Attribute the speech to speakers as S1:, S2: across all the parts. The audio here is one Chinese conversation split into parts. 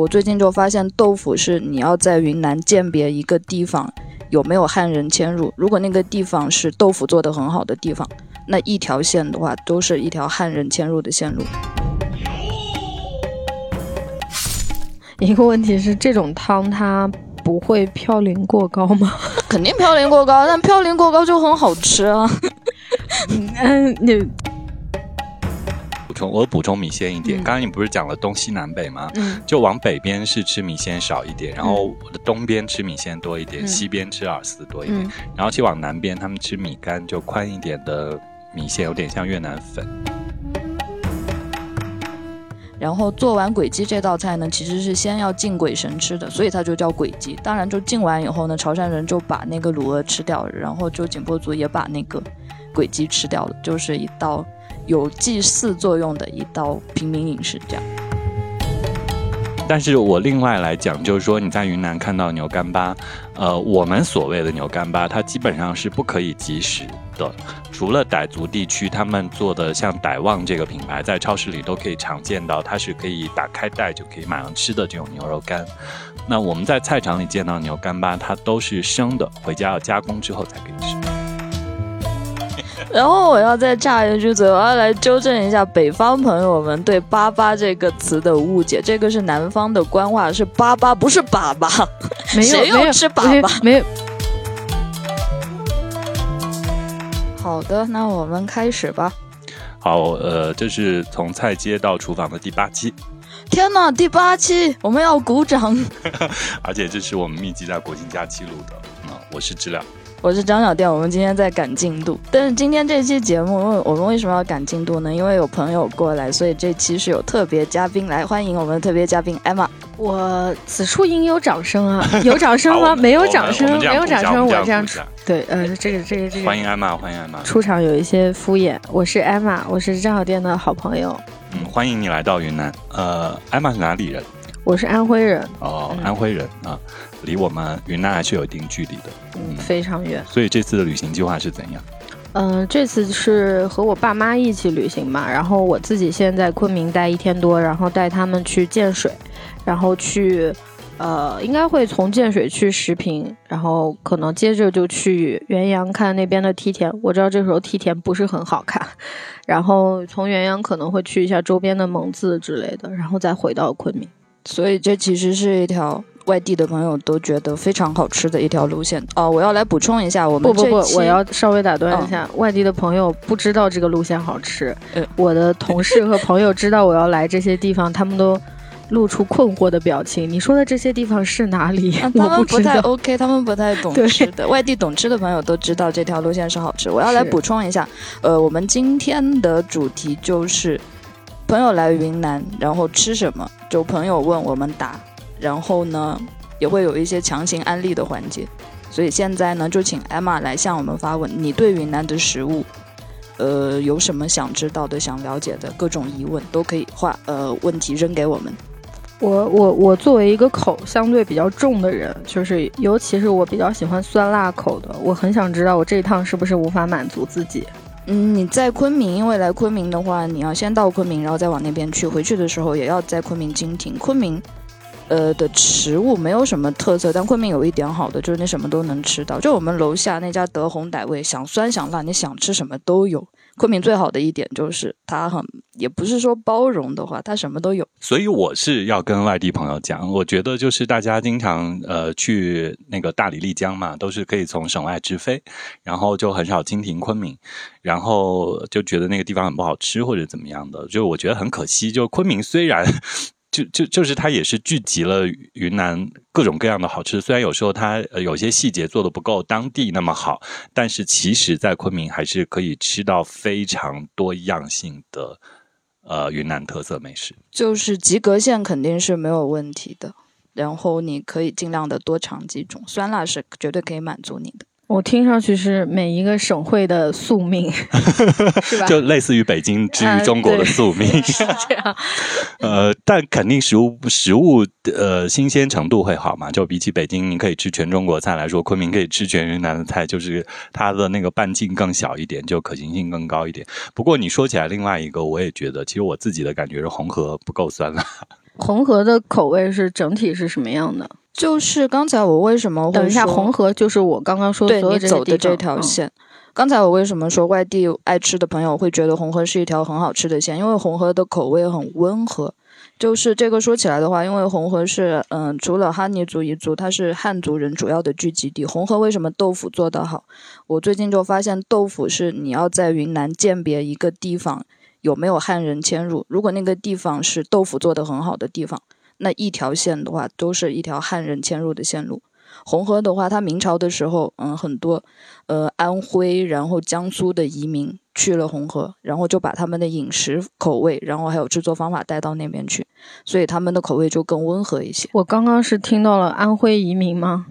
S1: 我最近就发现豆腐是你要在云南鉴别一个地方有没有汉人迁入，如果那个地方是豆腐做的很好的地方，那一条线的话都是一条汉人迁入的线路。
S2: 一个问题是，这种汤它不会嘌呤过高吗？
S1: 肯定嘌呤过高，但嘌呤过高就很好吃啊。
S2: 嗯，你
S3: 补充我补充米线一点，刚刚你不是讲了东西南北吗？
S2: 嗯
S3: 就往北边是吃米线少一点，然后我的东边吃米线多一点，
S2: 嗯
S3: 西边吃饵丝多一点，
S2: 嗯
S3: 然后去往南边他们吃米干就宽一点的米线，有点像越南粉。
S1: 然后做完鬼鸡这道菜呢，其实是先要敬鬼神吃的，所以它就叫鬼鸡。当然，就敬完以后呢，潮汕人就把那个卤鹅吃掉了，然后就景颇族也把那个鬼鸡吃掉了，就是一道有祭祀作用的一道平民饮食。这样，
S3: 但是我另外来讲，就是说你在云南看到牛干巴，呃，我们所谓的牛干巴，它基本上是不可以即食的。除了傣族地区，他们做的像傣旺这个品牌，在超市里都可以常见到，它是可以打开袋就可以马上吃的这种牛肉干。那我们在菜场里见到牛干巴，它都是生的，回家要加工之后才可以吃。
S1: 然后我要再插一句嘴，我要来纠正一下北方朋友们对“粑粑”这个词的误解，这个是南方的官话，是粑粑，不是粑粑。
S2: 没有
S1: 谁有
S2: 没有
S1: 吃粑
S2: 没有
S1: 粑
S2: 没有，
S1: 好的，那我们开始吧。
S3: 好，呃，这是从菜街到厨房的第八期，
S1: 天哪，第八期我们要鼓掌！
S3: 而且这是我们密集在国庆假期录的。啊、我是知了。
S1: 我是张小店，我们今天在赶进度。但是今天这期节目，我们为什么要赶进度呢？因为有朋友过来，所以这期是有特别嘉宾来欢迎我们的特别嘉宾 Emma。
S2: 我此处应有掌声啊！有掌声吗？没有掌声，没有掌声，
S3: 我
S2: 这样
S3: 鼓掌
S2: 对，呃，这个这个这个
S3: 欢迎艾玛，欢迎艾玛。
S2: 出场有一些敷衍。我是艾玛，我是张小店的好朋友，
S3: 嗯，欢迎你来到云南。呃，艾玛是哪里人？
S2: 我是安徽人，
S3: 哦，
S2: 嗯
S3: 安徽人啊，离我们云南还是有一定距离的。嗯，
S2: 非常远。
S3: 所以这次的旅行计划是怎样？
S2: 嗯、这次是和我爸妈一起旅行嘛，然后我自己先在昆明待一天多，然后带他们去建水，然后去，呃，应该会从建水去石屏，然后可能接着就去元阳看那边的梯田。我知道这时候梯田不是很好看，然后从元阳可能会去一下周边的蒙自之类的，然后再回到昆明。
S1: 所以这其实是一条外地的朋友都觉得非常好吃的一条路线哦。我要来补充一下，我们
S2: 不不不我要稍微打断一下，外地的朋友不知道这个路线好吃，
S1: 呃
S2: 我的同事和朋友知道我要来这些地方，他们都露出困惑的表情。你说的这些地方是哪里？
S1: 啊 他们不太。OK，他们不太懂吃的。外地懂吃的朋友都知道这条路线是好吃。我要来补充一下，呃，我们今天的主题就是朋友来云南，然后吃什么？就朋友问我们答，然后呢也会有一些强行安利的环节。所以现在呢，就请 Emma 来向我们发问：你对云南的食物，呃，有什么想知道的、想了解的各种疑问，都可以画呃问题扔给我们。
S2: 我我我作为一个口相对比较重的人，就是尤其是我比较喜欢酸辣口的，我很想知道我这一趟是不是无法满足自己。
S1: 嗯，你在昆明，因为来昆明的话，你要先到昆明，然后再往那边去。回去的时候也要在昆明经停。昆明，呃的食物没有什么特色，但昆明有一点好的就是你什么都能吃到。就我们楼下那家德宏傣味，想酸想辣，你想吃什么都有。昆明最好的一点就是它很，也不是说包容的话，它什么都有。
S3: 所以我是要跟外地朋友讲，我觉得就是大家经常呃去那个大理、丽江嘛，都是可以从省外直飞，然后就很少经停昆明，然后就觉得那个地方很不好吃或者怎么样的，就我觉得很可惜。就昆明虽然就就就是它也是聚集了云南各种各样的好吃，虽然有时候它有些细节做的不够当地那么好，但是其实在昆明还是可以吃到非常多样性的呃云南特色美食。
S1: 就是及格线肯定是没有问题的，然后你可以尽量的多尝几种，酸辣是绝对可以满足你的。
S2: 我听上去是每一个省会的宿命，是吧？
S3: 就类似于北京之于中国的宿命。
S2: 是这样。
S3: 呃，但肯定食物食物呃新鲜程度会好嘛？就比起北京，你可以吃全中国菜来说，昆明可以吃全云南的菜，就是它的那个半径更小一点，就可行性更高一点。不过你说起来，另外一个我也觉得，其实我自己的感觉是红河不够酸辣。
S2: 红河的口味是整体是什么样的？
S1: 就是刚才我为什么会
S2: 等一下，红河就是我刚刚说
S1: 对
S2: 所有
S1: 你走的这条线。刚才我为什么说外地爱吃的朋友会觉得红河是一条很好吃的线？因为红河的口味很温和。就是这个说起来的话，因为红河是嗯，除了哈尼族彝族，它是汉族人主要的聚集地。红河为什么豆腐做得好？我最近就发现，豆腐是你要在云南鉴别一个地方有没有汉人迁入。如果那个地方是豆腐做得很好的地方，那一条线的话都是一条汉人迁入的线路。红河的话，它明朝的时候，嗯，很多呃安徽，然后江苏的移民去了红河，然后就把他们的饮食口味，然后还有制作方法带到那边去，所以他们的口味就更温和一些。
S2: 我刚刚是听到了安徽移民吗？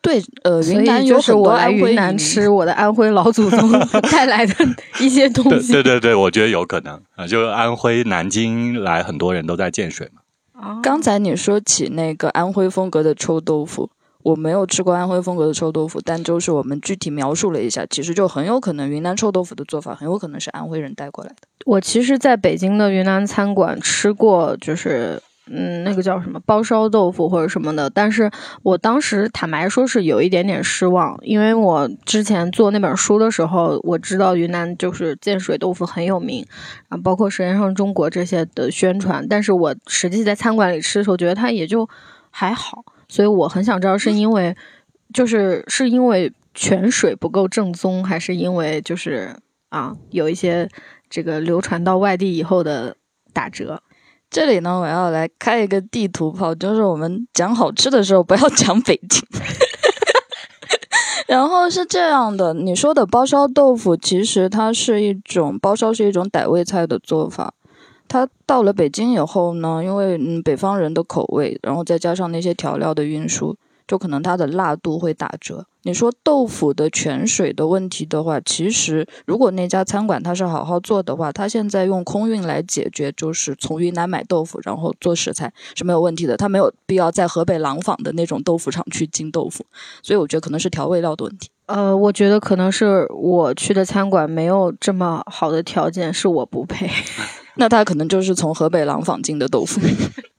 S1: 对，呃，
S2: 所
S1: 云南
S2: 以就是我来云南吃我的安徽老祖宗 带来的一些东
S3: 对
S2: 西。
S3: 对对对，我觉得有可能啊，就安徽南京来很多人都在建水嘛。
S2: 啊
S1: 刚才你说起那个安徽风格的臭豆腐，我没有吃过安徽风格的臭豆腐，但就是我们具体描述了一下，其实就很有可能云南臭豆腐的做法很有可能是安徽人带过来的。
S2: 我其实在北京的云南餐馆吃过，就是嗯，那个叫什么包烧豆腐或者什么的，但是我当时坦白说是有一点点失望，因为我之前做那本书的时候，我知道云南就是建水豆腐很有名，啊，包括《舌尖上中国》这些的宣传，但是我实际在餐馆里吃的时候，觉得它也就还好，所以我很想知道是因为就是是因为泉水不够正宗，还是因为就是啊有一些这个流传到外地以后的打折。
S1: 这里呢，我要来开一个地图炮，就是我们讲好吃的时候不要讲北京。然后是这样的，你说的包烧豆腐，其实它是一种包烧是一种傣味菜的做法。它到了北京以后呢，因为嗯北方人的口味，然后再加上那些调料的运输，就可能它的辣度会打折。你说豆腐的泉水的问题的话，其实如果那家餐馆它是好好做的话，它现在用空运来解决，就是从云南买豆腐，然后做食材是没有问题的。它没有必要在河北廊坊的那种豆腐厂去进豆腐，所以我觉得可能是调味料的问题。
S2: 呃，我觉得可能是我去的餐馆没有这么好的条件，是我不配。
S1: 那它可能就是从河北廊坊进的豆腐。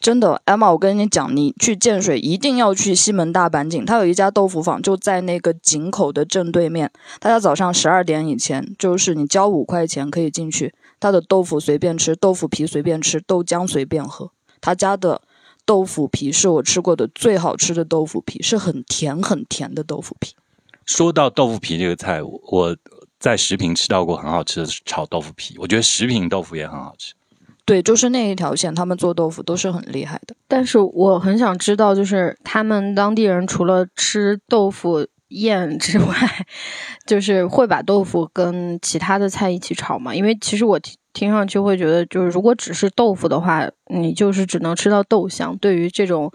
S1: 真的，Emma，我跟你讲，你去建水一定要去西门大板井，它有一家豆腐坊，就在那个井口的正对面。大家早上十二点以前，就是你交五块钱可以进去，它的豆腐随便吃，豆腐皮随便吃，豆浆随便喝。他家的豆腐皮是我吃过的最好吃的豆腐皮，是很甜很甜的豆腐皮。
S3: 说到豆腐皮这个菜，我在食品吃到过很好吃的炒豆腐皮，我觉得食品豆腐也很好吃。
S1: 对，就是那一条线，他们做豆腐都是很厉害的。
S2: 但是我很想知道，就是他们当地人除了吃豆腐宴之外，就是会把豆腐跟其他的菜一起炒吗？因为其实我听听上去会觉得，就是如果只是豆腐的话，你就是只能吃到豆香。对于这种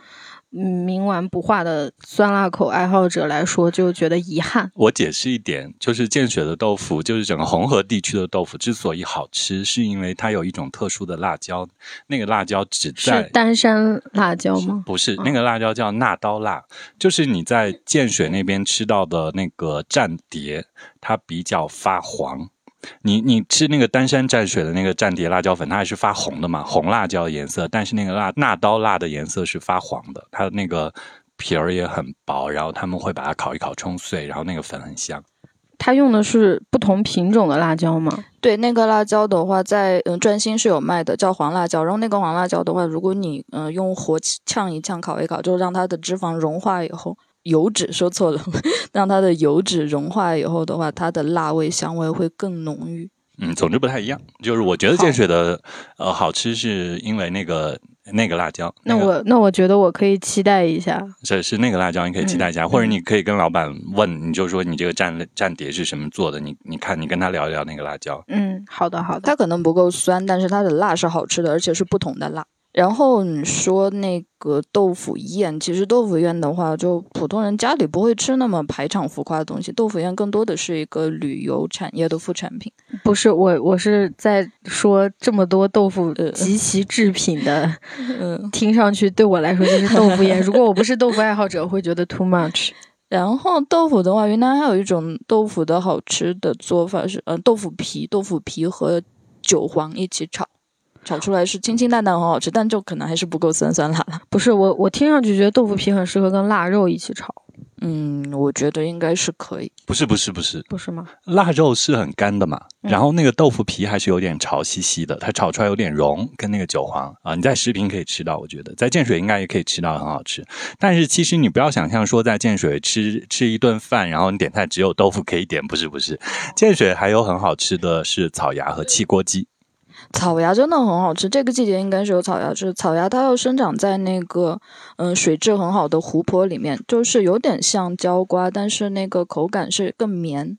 S2: 嗯冥顽不化的酸辣口爱好者来说，就觉得遗憾。
S3: 我解释一点，就是建水的豆腐，就是整个红河地区的豆腐之所以好吃，是因为它有一种特殊的辣椒，那个辣椒只
S2: 是
S3: 在
S2: 丹山辣椒吗？
S3: 不是
S2: 嗯
S3: 那个辣椒叫纳刀辣，就是你在建水那边吃到的那个蘸碟，它比较发黄。你你吃那个丹山蘸水的那个蘸碟辣椒粉，它还是发红的嘛，红辣椒的颜色。但是那个辣纳刀辣的颜色是发黄的，它的那个皮儿也很薄，然后他们会把它烤一烤冲碎，然后那个粉很香。
S2: 它用的是不同品种的辣椒吗？
S1: 对，那个辣椒的话在，嗯转心是有卖的，叫黄辣椒。然后那个黄辣椒的话，如果你嗯、呃用火呛一呛、烤一烤，就让它的脂肪融化以后，油脂说错了，让它的油脂融化以后的话，它的辣味、香味会更浓郁。
S3: 嗯，总之不太一样。就是我觉得建水的呃好吃，是因为那个那个辣椒。
S2: 那
S3: 个
S2: 我那我觉得我可以期待一下。
S3: 是是那个辣椒，你可以期待一下，或者你可以跟老板问，你就说你这个蘸蘸碟是什么做的，你你看你跟他聊一聊那个辣椒。
S2: 嗯，好的好的。
S1: 它可能不够酸，但是它的辣是好吃的，而且是不同的辣。然后你说那个豆腐宴，其实豆腐宴的话，就普通人家里不会吃那么排场浮夸的东西。豆腐宴更多的是一个旅游产业的副产品。
S2: 不是我，我是在说这么多豆腐
S1: 呃
S2: 极其制品的，
S1: 嗯，
S2: 听上去对我来说就是豆腐宴。如果我不是豆腐爱好者，我会觉得 too much。
S1: 然后豆腐的话，云南还有一种豆腐的好吃的做法是，呃，豆腐皮，豆腐皮和韭黄一起炒，炒出来是清清淡淡，很好吃，但就可能还是不够酸酸辣辣。
S2: 不是我，我听上去觉得豆腐皮很适合跟腊肉一起炒，
S1: 嗯，我觉得应该是可以。
S3: 不是不是不是，
S2: 不是吗？
S3: 腊肉是很干的嘛，
S2: 嗯
S3: 然后那个豆腐皮还是有点潮兮兮的，它炒出来有点融，跟那个韭黄啊，你在食品可以吃到，我觉得在建水应该也可以吃到，很好吃。但是其实你不要想象说在建水吃吃一顿饭，然后你点菜只有豆腐可以点，不是不是，建水还有很好吃的是草芽和汽锅鸡。
S1: 草芽真的很好吃，这个季节应该是有草芽吃。草芽它要生长在那个嗯、呃水质很好的湖泊里面，就是有点像椒瓜，但是那个口感是更绵。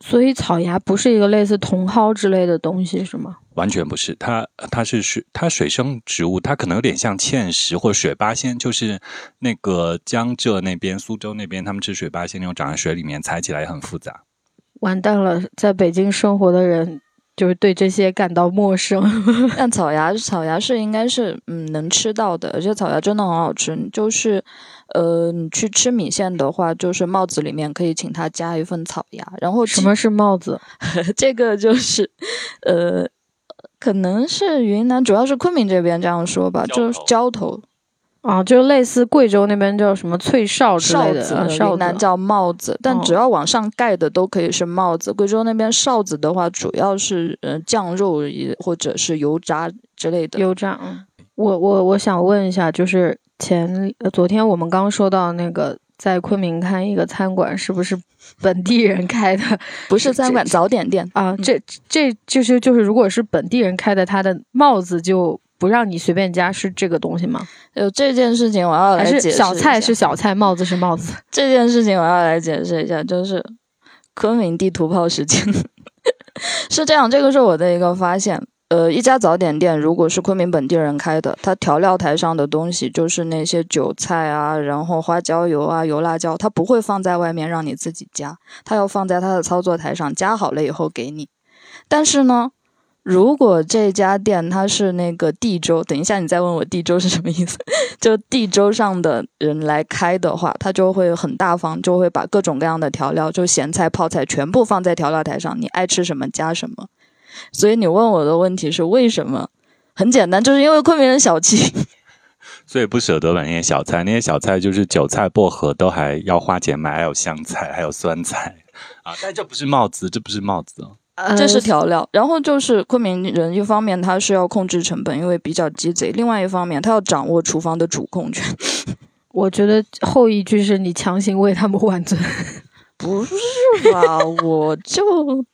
S2: 所以草芽不是一个类似茼蒿之类的东西，是吗？
S3: 完全不是，它它是水，它水生植物，它可能有点像芡实或者水八仙，就是那个江浙那边、苏州那边，他们吃水八仙那种长在水里面，采起来也很复杂。
S2: 完蛋了，在北京生活的人就是对这些感到陌生。
S1: 但草芽草芽是应该是嗯能吃到的，而且草芽真的很好吃。就是呃，你去吃米线的话，就是帽子里面可以请他加一份草芽，然后
S2: 什么是帽子？
S1: 这个就是呃，可能是云南，主要是昆明这边这样说吧，就是
S3: 头
S1: 浇头
S2: 啊，就类似贵州那边叫什么脆哨之类的。
S1: 云南叫帽子，但
S2: 哦
S1: 只要往上盖的都可以是帽子。贵州那边哨子的话，主要是呃酱肉也或者是油炸之类的。
S2: 油炸。嗯我我我想问一下，就是前呃昨天我们刚说到那个在昆明开一个餐馆，是不是本地人开的
S1: 不是餐馆，早点店。
S2: 啊？这这就是就是，如果是本地人开的，他的帽子就不让你随便加，是这个东西吗？
S1: 有，这件事情我要来解释
S2: 小菜是小菜，帽子是帽子？
S1: 这件事情我要来解释一下，就是昆明地图炮时间 是这样，这个是我的一个发现。呃，一家早点店如果是昆明本地人开的，它调料台上的东西就是那些韭菜啊，然后花椒油啊、油辣椒，它不会放在外面让你自己加，它要放在它的操作台上加好了以后给你。但是呢，如果这家店它是那个地州，等一下你再问我地州是什么意思，就地州上的人来开的话，他就会很大方，就会把各种各样的调料，就咸菜、泡菜全部放在调料台上，你爱吃什么加什么。所以你问我的问题是为什么？很简单，就是因为昆明人小气。
S3: 所以不舍得买那些小菜，那些小菜就是韭菜、薄荷都还要花钱买，还有香菜，还有酸菜啊。但这不是帽子，这不是帽子哦。
S2: 呃
S1: 这是调料，然后就是昆明人，一方面他是要控制成本，因为比较鸡贼；另外一方面，他要掌握厨房的主控权。
S2: 我觉得后一句是你强行为他们挽尊，
S1: 不是吧？我就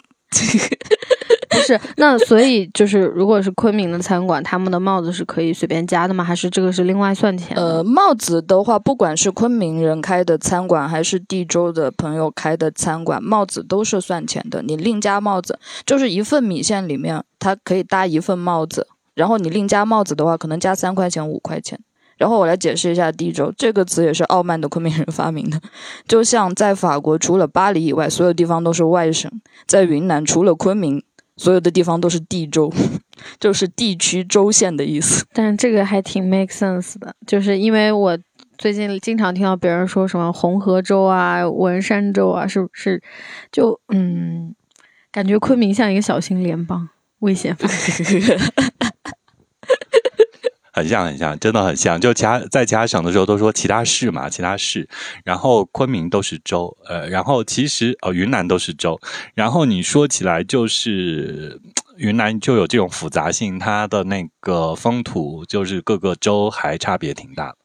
S2: 不是？那所以就是，如果是昆明的餐馆，他们的帽子是可以随便加的吗？还是这个是另外算钱？
S1: 呃，帽子的话，不管是昆明人开的餐馆，还是地州的朋友开的餐馆，帽子都是算钱的。你另加帽子，就是一份米线里面，它可以搭一份帽子，然后你另加帽子的话，可能加三块钱、五块钱。然后我来解释一下“地州”这个词，也是傲慢的昆明人发明的。就像在法国，除了巴黎以外，所有地方都是外省；在云南，除了昆明，所有的地方都是地州，就是地区州县的意思。
S2: 但是这个还挺 make sense 的，就是因为我最近经常听到别人说什么红河州啊、文山州啊，是不是？就嗯，感觉昆明像一个小型联邦，危险。
S3: 很像很像，真的很像。就其他在其他省的时候都说其他市嘛，其他市，然后昆明都是州，呃，然后其实呃云南都是州，然后你说起来就是云南就有这种复杂性，它的那个风土就是各个州还差别挺大的。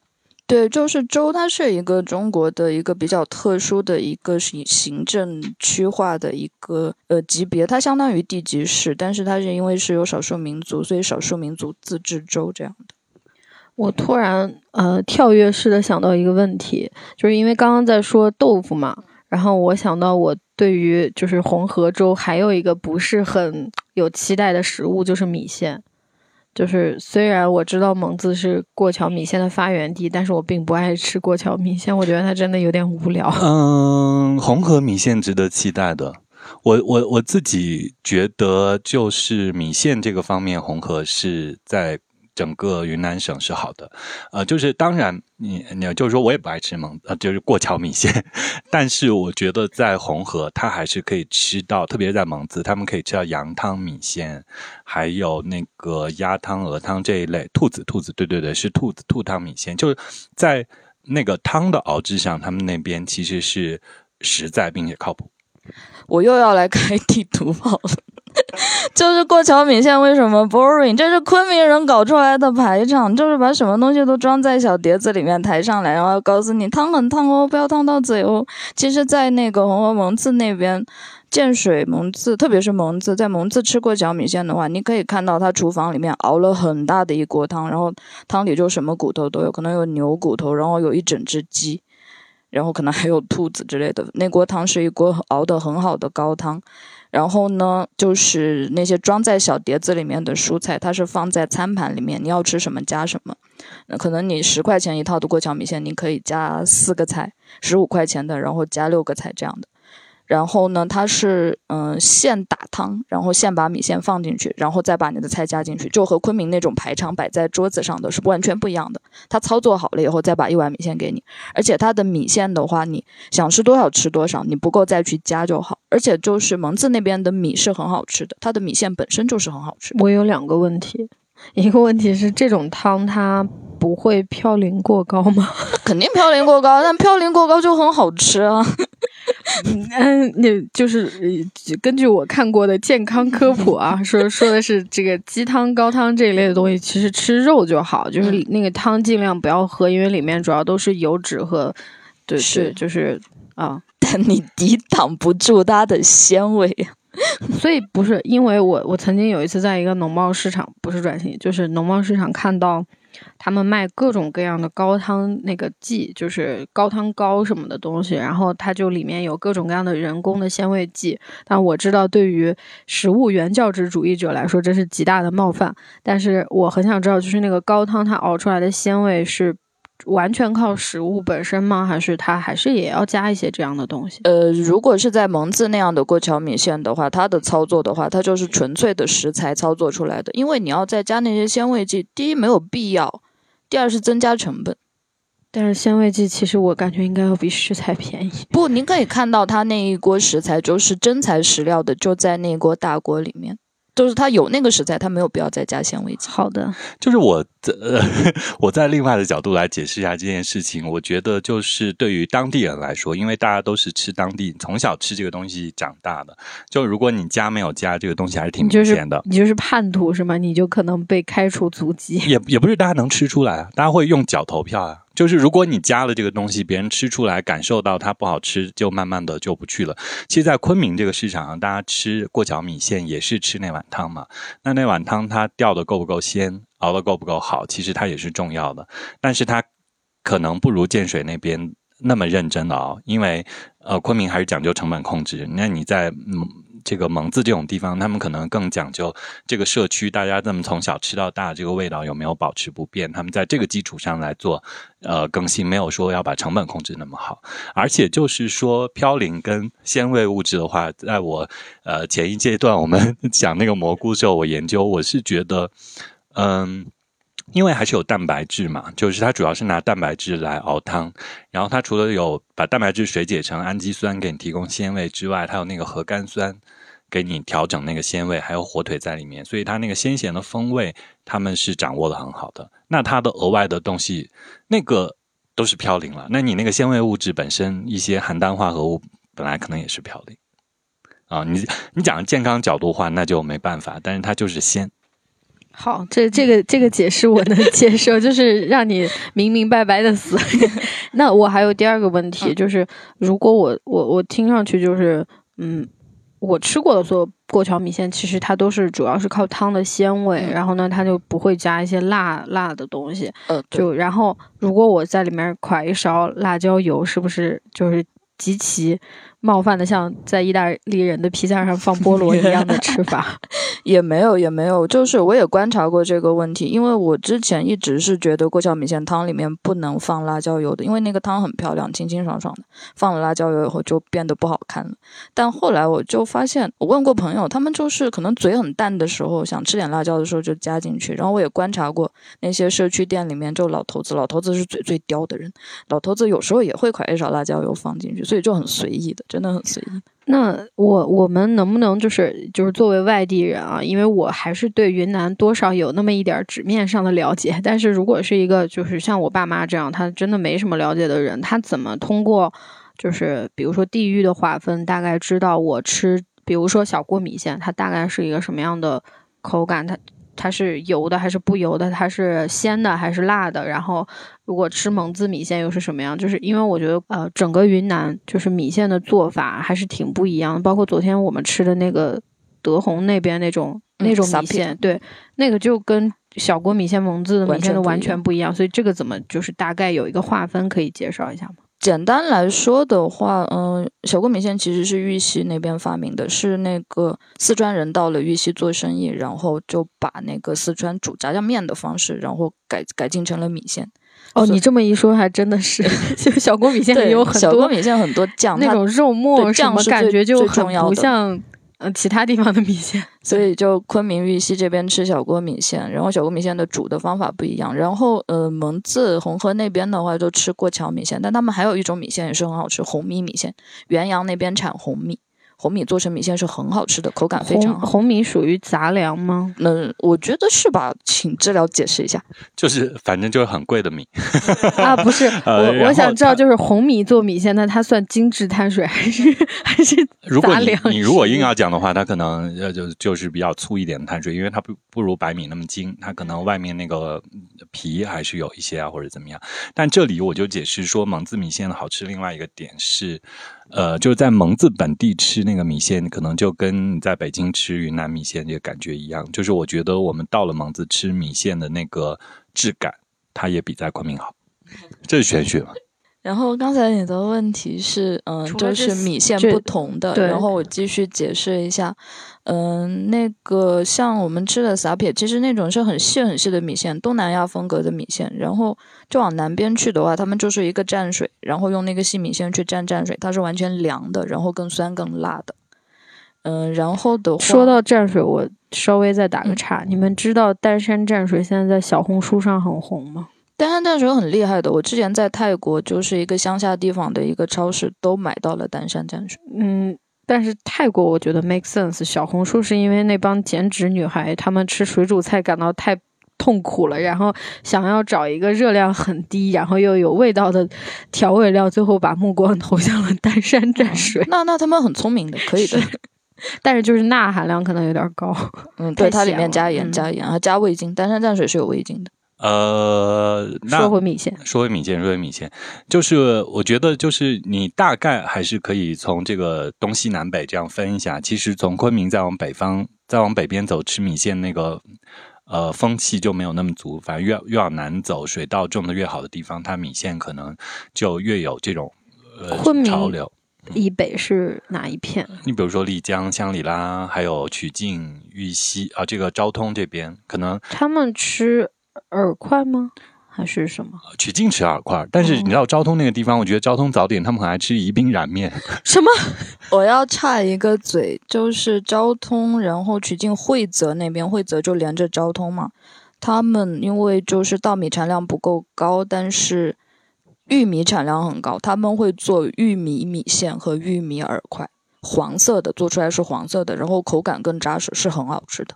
S1: 对，就是州，它是一个中国的一个比较特殊的一个行行政区划的一个呃级别，它相当于地级市，但是它是因为是有少数民族，所以少数民族自治州这样的。
S2: 我突然呃跳跃式的想到一个问题，就是因为刚刚在说豆腐嘛，然后我想到我对于就是红河州还有一个不是很有期待的食物，就是米线。就是虽然我知道蒙自是过桥米线的发源地，但是我并不爱吃过桥米线，我觉得它真的有点无聊。
S3: 嗯，红河米线值得期待的。我我我自己觉得，就是米线这个方面，红河是在。整个云南省是好的，呃，就是当然，你你就是说我也不爱吃蒙，呃，就是过桥米线，但是我觉得在红河，它还是可以吃到，特别在蒙自，他们可以吃到羊汤米线，还有那个鸭汤、鹅汤这一类，兔子兔子，对对对，是兔子兔汤米线，就是在那个汤的熬制上，他们那边其实是实在并且靠谱。
S1: 我又要来开地图炮了。就是过桥米线为什么 boring？这是昆明人搞出来的排场，就是把什么东西都装在小碟子里面抬上来，然后告诉你汤很烫哦，不要烫到嘴哦。其实，在那个红河蒙自那边，建水蒙自，特别是蒙自，在蒙自吃过桥米线的话，你可以看到他厨房里面熬了很大的一锅汤，然后汤里就什么骨头都有，可能有牛骨头，然后有一整只鸡，然后可能还有兔子之类的。那锅汤是一锅熬得很好的高汤。然后呢，就是那些装在小碟子里面的蔬菜，它是放在餐盘里面，你要吃什么加什么。那可能你十块钱一套的过桥米线，你可以加四个菜；十五块钱的，然后加六个菜这样的。然后呢，它是嗯现打汤，然后现把米线放进去，然后再把你的菜加进去，就和昆明那种排场摆在桌子上的是完全不一样的。它操作好了以后，再把一碗米线给你，而且它的米线的话，你想吃多少吃多少，你不够再去加就好。而且就是蒙自那边的米是很好吃的，它的米线本身就是很好吃。
S2: 我有两个问题，一个问题是这种汤它不会嘌呤过高吗？
S1: 肯定嘌呤过高，但嘌呤过高就很好吃啊。
S2: 嗯，那就是根据我看过的健康科普啊，说说的是这个鸡汤、高汤这一类的东西，其实吃肉就好，就是那个汤尽量不要喝，因为里面主要都是油脂和，对是，就是啊，
S1: 但你抵挡不住它的鲜味，
S2: 所以不是因为我我曾经有一次在一个农贸市场，不是转型，就是农贸市场看到。他们卖各种各样的高汤那个剂，就是高汤膏什么的东西，然后它就里面有各种各样的人工的鲜味剂。但我知道，对于食物原教旨主义者来说，这是极大的冒犯。但是我很想知道，就是那个高汤它熬出来的鲜味是。完全靠食物本身吗？还是它还是也要加一些这样的东西？
S1: 呃，如果是在蒙自那样的过桥米线的话，它的操作的话，它就是纯粹的食材操作出来的。因为你要再加那些鲜味剂，第一没有必要，第二是增加成本。
S2: 但是鲜味剂其实我感觉应该要比食材便宜。
S1: 不，您可以看到它那一锅食材就是真材实料的，就在那锅大锅里面。就是他有那个食材，他没有必要再加纤维剂。
S2: 好的，
S3: 就是我呃，我在另外的角度来解释一下这件事情。我觉得就是对于当地人来说，因为大家都是吃当地从小吃这个东西长大的，就如果你加没有加这个东西，还是挺明显的。
S2: 你就是叛徒是吗？你就可能被开除族籍。
S3: 也也不是大家能吃出来啊，大家会用脚投票啊。就是如果你加了这个东西，别人吃出来感受到它不好吃，就慢慢的就不去了。其实，在昆明这个市场上，大家吃过桥米线也是吃那碗汤嘛。那那碗汤它吊的够不够鲜，熬的够不够好，其实它也是重要的。但是它可能不如建水那边那么认真的熬，因为呃，昆明还是讲究成本控制。那你在嗯。这个蒙自这种地方，他们可能更讲究这个社区，大家这么从小吃到大，这个味道有没有保持不变？他们在这个基础上来做呃更新，没有说要把成本控制那么好。而且就是说嘌呤跟鲜味物质的话，在我呃前一阶段我们 讲那个蘑菇时候，我研究我是觉得，嗯。因为还是有蛋白质嘛，就是它主要是拿蛋白质来熬汤，然后它除了有把蛋白质水解成氨基酸给你提供鲜味之外，它有那个核苷酸给你调整那个鲜味，还有火腿在里面，所以它那个鲜咸的风味他们是掌握的很好的。那它的额外的东西，那个都是嘌呤了。那你那个鲜味物质本身一些含氮化合物本来可能也是嘌呤啊。你你讲健康角度话，那就没办法，但是它就是鲜。
S2: 好，这这个这个解释我能 接受，就是让你明明白白的死。那我还有第二个问题，就是如果我我我听上去就是，嗯，我吃过的所有过桥米线，其实它都是主要是靠汤的鲜味，然后呢，它就不会加一些辣辣的东西。
S1: 呃，
S2: 就然后如果我在里面㧟一勺辣椒油，是不是就是极其？冒犯的像在意大利人的披萨上放菠萝一样的吃法。
S1: 也没有，也没有，就是我也观察过这个问题，因为我之前一直是觉得过桥米线汤里面不能放辣椒油的，因为那个汤很漂亮，清清爽爽的，放了辣椒油以后就变得不好看了。但后来我就发现，我问过朋友，他们就是可能嘴很淡的时候，想吃点辣椒的时候就加进去。然后我也观察过那些社区店里面，就老头子，老头子是嘴最刁的人，老头子有时候也会㧟一勺辣椒油放进去，所以就很随意的，真的很随意。
S2: 那我我们能不能就是就是作为外地人啊？因为我还是对云南多少有那么一点纸面上的了解。但是如果是一个就是像我爸妈这样，他真的没什么了解的人，他怎么通过就是比如说地域的划分，大概知道我吃，比如说小锅米线，它大概是一个什么样的口感？它它是油的还是不油的？它是鲜的还是辣的？然后。如果吃蒙自米线又是什么样？就是因为我觉得，呃，整个云南就是米线的做法还是挺不一样的。包括昨天我们吃的那个德宏那边那种那种米线，对，那个就跟小锅米线、蒙自的米线的完全不一样。所以这个怎么就是大概有一个划分可以介绍一下吗？
S1: 简单来说的话，嗯，小锅米线其实是玉溪那边发明的，是那个四川人到了玉溪做生意，然后就把那个四川煮炸酱面的方式，然后改改进成了米线。
S2: 哦，你这么一说，还真的是，就小锅米线有很多
S1: 小锅米线很多酱，
S2: 那种肉末
S1: 酱
S2: 是感觉就
S1: 很
S2: 不像嗯其他地方的米线，
S1: 所以就昆明玉溪这边吃小锅米线，然后小锅米线的煮的方法不一样，然后呃蒙自红河那边的话就吃过桥米线，但他们还有一种米线也是很好吃，红米米线，元阳那边产红米。红米做成米线是很好吃的，口感非常好。
S2: 红米属于杂粮吗？
S1: 那我觉得是吧，请治疗解释一下。
S3: 就是反正就是很贵的米
S2: 啊，不是 我我想知道，就是红米做米线，那它算精致碳水还是还是杂粮？
S3: 你如果硬要讲的话，它可能呃就就是比较粗一点的碳水，因为它不不如白米那么精，它可能外面那个皮还是有一些啊或者怎么样。但这里我就解释说，蒙自米线的好吃，另外一个点是。呃，就是在蒙自本地吃那个米线，可能就跟你在北京吃云南米线这个感觉一样。就是我觉得我们到了蒙自吃米线的那个质感，它也比在昆明好。这是玄学吗？
S1: 然后刚才你的问题是，嗯，就是米线不同的。然后我继续解释一下。嗯，那个像我们吃的撒撇，其实那种是很细很细的米线，东南亚风格的米线。然后就往南边去的话，他们就是一个蘸水，然后用那个细米线去蘸蘸水，它是完全凉的，然后更酸更辣的。嗯，然后的话，
S2: 说到蘸水，我稍微再打个岔，你们知道丹山蘸水现在在小红书上很红吗？
S1: 丹山蘸水很厉害的，我之前在泰国就是一个乡下地方的一个超市都买到了丹山蘸水。
S2: 嗯。但是泰国我觉得 make sense，小红书是因为那帮减脂女孩，她们吃水煮菜感到太痛苦了，然后想要找一个热量很低，然后又有味道的调味料，最后把目光投向了丹山蘸水。
S1: 那那他们很聪明的，可以的，
S2: 但是就是钠含量可能有点高。
S1: 嗯，对，它里面加盐，加盐啊，加味精，丹山蘸水是有味精的。
S3: 呃，
S2: 说回米线，
S3: 说回米线，说回米线，就是我觉得，就是你大概还是可以从这个东西南北这样分一下。其实从昆明再往北方，再往北边走吃米线，那个呃风气就没有那么足。反正越越往南走，水稻种的越好的地方，它米线可能就越有这种呃潮流。
S2: 以北是哪一片？
S3: 你比如说丽江、香里拉，还有曲靖、玉溪啊，这个昭通这边，可能
S2: 他们吃。饵块吗？还是什么？
S3: 曲靖吃饵块，但是你知道昭通那个地方，我觉得昭通早点他们很爱吃宜宾燃面。
S2: 什么？
S1: 我要插一个嘴，就是昭通，然后曲靖惠泽那边，惠泽就连着昭通嘛。他们因为就是稻米产量不够高，但是玉米产量很高，他们会做玉米米线和玉米饵块，黄色的做出来是黄色的，然后口感更扎实，是很好吃的。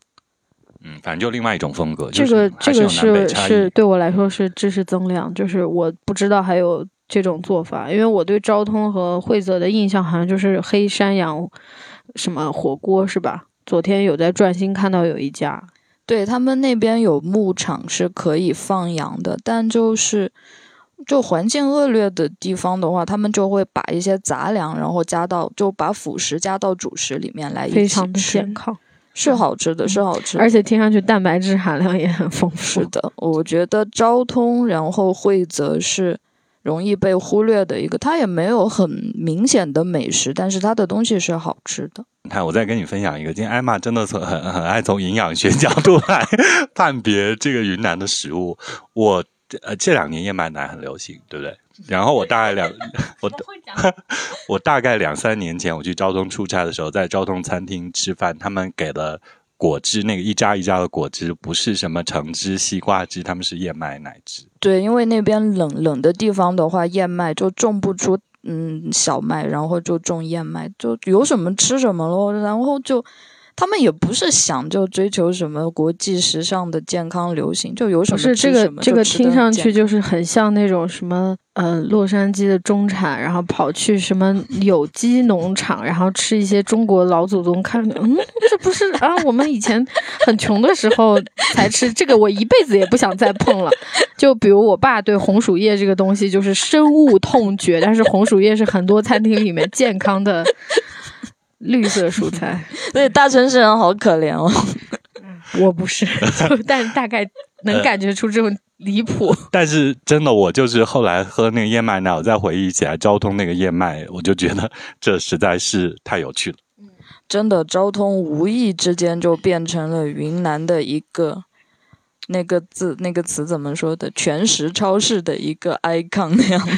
S3: 嗯，反正就另外一种风格。
S2: 这个这个是是对我来说是知识增量，就是我不知道还有这种做法，因为我对昭通和惠泽的印象好像就是黑山羊什么火锅是吧？昨天有在转新看到有一家，
S1: 对他们那边有牧场是可以放羊的，但就是就环境恶劣的地方的话，他们就会把一些杂粮然后加到就把辅食加到主食里面来，
S2: 非常的健康。
S1: 是好吃的，是好吃，
S2: 而且听上去蛋白质含量也很丰富。
S1: 是的，我觉得昭通，然后惠泽是，容易被忽略的一个，它也没有很明显的美食，但是它的东西是好吃的。
S3: 你看，我再跟你分享一个，今天艾玛真的是很很爱从营养学角度来判别这个云南的食物。我呃这两年燕麦奶很流行，对不对？然后我大概两 我 我大概两三年前我去昭通出差的时候，在昭通餐厅吃饭，他们给了果汁，那个一扎一扎的果汁，不是什么橙汁、西瓜汁，他们是燕麦奶汁。
S1: 对，因为那边冷冷的地方的话，燕麦就种不出嗯小麦，然后就种燕麦，就有什么吃什么咯，然后就。他们也不是想就追求什么国际时尚的健康流行，就有什么
S2: 是这个这个听上去
S1: 就
S2: 是很像那种什么呃洛杉矶的中产，然后跑去什么有机农场，然后吃一些中国老祖宗看嗯这不是啊我们以前很穷的时候才吃这个，我一辈子也不想再碰了。就比如我爸对红薯叶这个东西就是深恶痛绝，但是红薯叶是很多餐厅里面健康的。绿色蔬菜，
S1: 所以大城市人好可怜哦。
S2: 我不是，但大概能感觉出这种离谱。
S3: 但是真的，我就是后来喝那个燕麦奶，我再回忆起来昭通那个燕麦，我就觉得这实在是太有趣了。
S1: 真的，昭通无意之间就变成了云南的一个那个字那个词怎么说的？全食超市的一个 icon 那样的。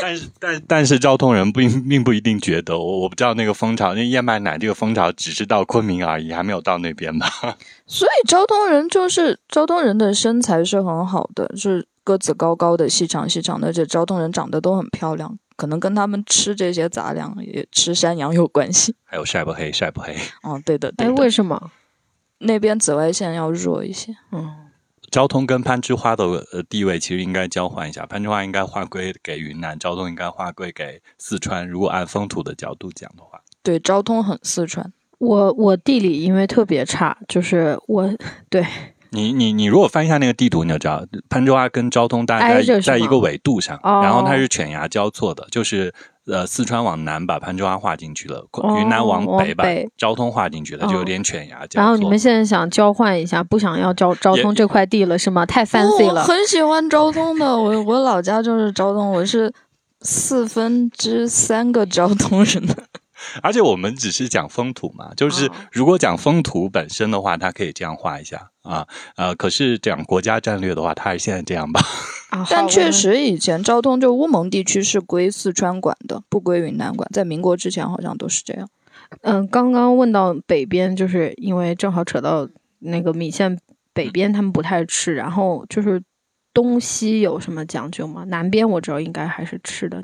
S3: 但是，但但是，昭通人并并不一定觉得我我不知道那个蜂巢，那燕麦奶这个蜂巢只是到昆明而已，还没有到那边呢。
S1: 所以，昭通人就是昭通人的身材是很好的，就是个子高高的、细长细长的，而且昭通人长得都很漂亮，可能跟他们吃这些杂粮、也吃山羊有关系。
S3: 还有晒不黑，晒不黑。
S1: 哦，对的，对。
S2: 哎，为什么
S1: 那边紫外线要弱一些？
S2: 嗯。
S3: 昭通跟攀枝花的呃地位其实应该交换一下，攀枝花应该划归给云南，昭通应该划归给四川。如果按风土的角度讲的话，
S1: 对，昭通很四川。
S2: 我我地理因为特别差，就是我对
S3: 你你你如果翻一下那个地图，你就知道攀枝花跟昭通大概在一个纬度上，然后它是犬牙交错的，就是。呃，四川往南把攀枝花划进去了，云南往北把昭通划进去了，就有点犬牙。
S2: 然后你们现在想交换一下，不想要昭昭通这块地了是吗？太 fancy 了。
S1: 我很喜欢昭通的，我我老家就是昭通，我是四分之三个昭通人。
S3: 而且我们只是讲风土嘛，就是如果讲风土本身的话，它可以这样画一下啊，呃，可是讲国家战略的话，它还是现在这样吧。
S1: 啊但确实以前昭通就乌蒙地区是归四川管的，不归云南管，在民国之前好像都是这样。
S2: 嗯，刚刚问到北边，就是因为正好扯到那个米线，北边他们不太吃，然后就是东西有什么讲究吗？南边我知道应该还是吃的。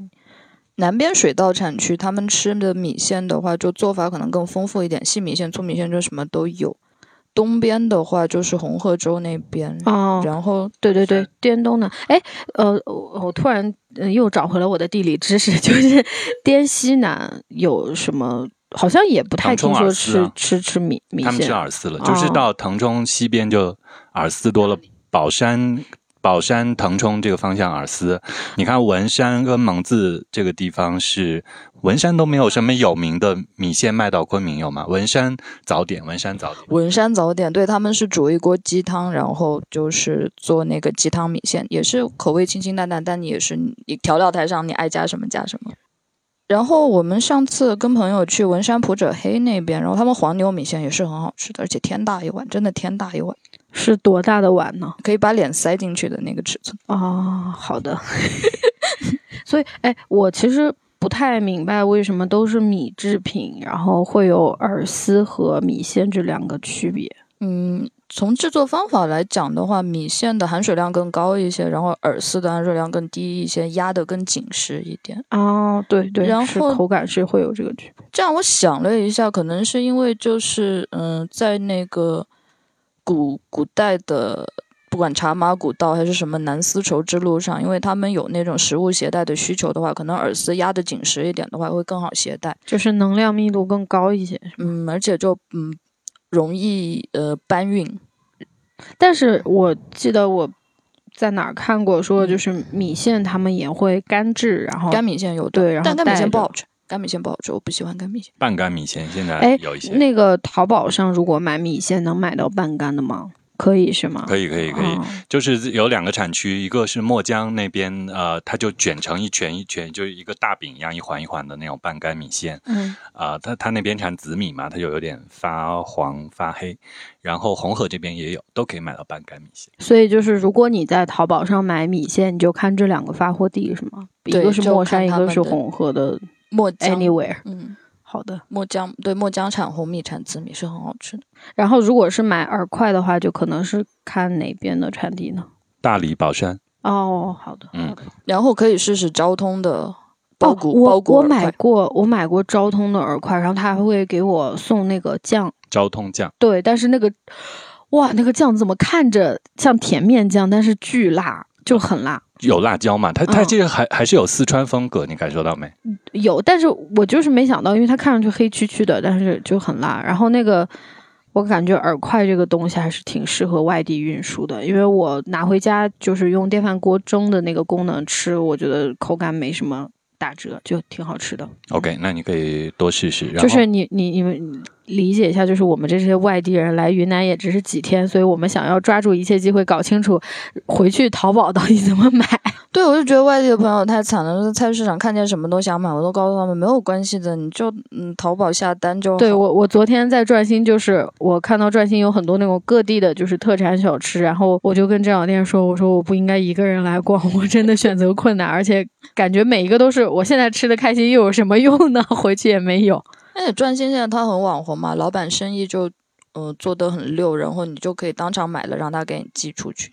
S1: 南边水稻产区，他们吃的米线的话，就做法可能更丰富一点，细米线、粗米线就什么都有。东边的话就是红河州那边，
S2: 哦，
S1: 然后
S2: 对对对，滇东的，哎，呃，我突然又找回了我的地理知识，就是滇西南有什么，好像也不太听说吃吃吃米米线，
S3: 他们吃饵丝了，就是到腾冲西边就饵丝多了，宝山。宝山、腾冲这个方向饵丝，你看文山跟蒙自这个地方是文山都没有什么有名的米线卖到昆明有吗？文山早点，文山早点，
S1: 文山早点，对他们是煮一锅鸡汤，然后就是做那个鸡汤米线，也是口味清清淡淡，但你也是你调料台上你爱加什么加什么。然后我们上次跟朋友去文山普者黑那边，然后他们黄牛米线也是很好吃的，而且天大一碗，真的天大一碗。
S2: 是多大的碗呢？
S1: 可以把脸塞进去的那个尺寸
S2: 啊。好的。所以，哎，我其实不太明白为什么都是米制品，然后会有饵丝和米线这两个区别。
S1: 嗯，从制作方法来讲的话，米线的含水量更高一些，然后饵丝的含水量更低一些，压得更紧实一点。
S2: 哦，对对，
S1: 然后
S2: 口感是会有这个区别。
S1: 这样我想了一下，可能是因为就是嗯，在那个。古古代的，不管茶马古道还是什么南丝绸之路上，因为他们有那种食物携带的需求的话，可能饵丝压得紧实一点的话，会更好携带，
S2: 就是能量密度更高一些。
S1: 嗯，而且就嗯容易呃搬运。
S2: 但是我记得我在哪儿看过，说就是米线他们也会干制，然后
S1: 干米线有
S2: 对，然后
S1: 但干米线不好吃。干米线不好吃，我不喜欢干米线。
S3: 半干米线现在有一些。
S2: 那个淘宝上如果买米线能买到半干的吗？可以是吗？
S3: 可以，可以，可以，
S2: 哦
S3: 就是有两个产区，一个是墨江那边，呃，它就卷成一圈一圈，就是一个大饼一样，一环一环的那种半干米线。
S2: 嗯
S3: 啊、它它那边产紫米嘛，它就有点发黄发黑。然后红河这边也有，都可以买到半干米线。
S2: 所以就是，如果你在淘宝上买米线，你就看这两个发货地是吗？一个是墨山，一个是红河的
S1: 墨江
S2: ，Anywhere。
S1: 嗯，
S2: 好的。
S1: 墨江对墨江产红米产紫米是很好吃的。
S2: 然后如果是买饵块的话，就可能是看哪边的产地呢？
S3: 大理宝山，
S2: 哦，好的，
S3: 嗯。
S1: 然后可以试试昭通的包谷、
S2: 哦、我我
S1: 包谷饵块
S2: 买过，我买过昭通的饵块，然后他还会给我送那个酱，
S3: 昭通酱，
S2: 对，但是那个哇，那个酱怎么看着像甜面酱，但是巨辣，就很辣。
S3: 有辣椒嘛？它它
S2: 嗯
S3: 这个还、还是有四川风格，你感受到没？
S2: 有，但是我就是没想到，因为它看上去黑黢黢的，但是就很辣。然后那个，我感觉饵块这个东西还是挺适合外地运输的，因为我拿回家就是用电饭锅蒸的那个功能吃，我觉得口感没什么打折，就挺好吃的。
S3: OK，那你可以多试试。
S2: 就是你你你们理解一下，就是我们这些外地人来云南也只是几天，所以我们想要抓住一切机会，搞清楚回去淘宝到底怎么买。
S1: 对，我就觉得外地的朋友太惨了，就在菜市场看见什么都想买，我都告诉他们没有关系的，你就嗯淘宝下单就好。
S2: 对我，我昨天在转心，就是我看到转心有很多那种各地的，就是特产小吃，然后我就跟这小店说，我说我不应该一个人来逛，我真的选择困难，而且感觉每一个都是我现在吃的开心，又有什么用呢？回去也没有。
S1: 而且转心现在他很网红嘛，老板生意就呃做得很溜，然后你就可以当场买了，让他给你寄出去。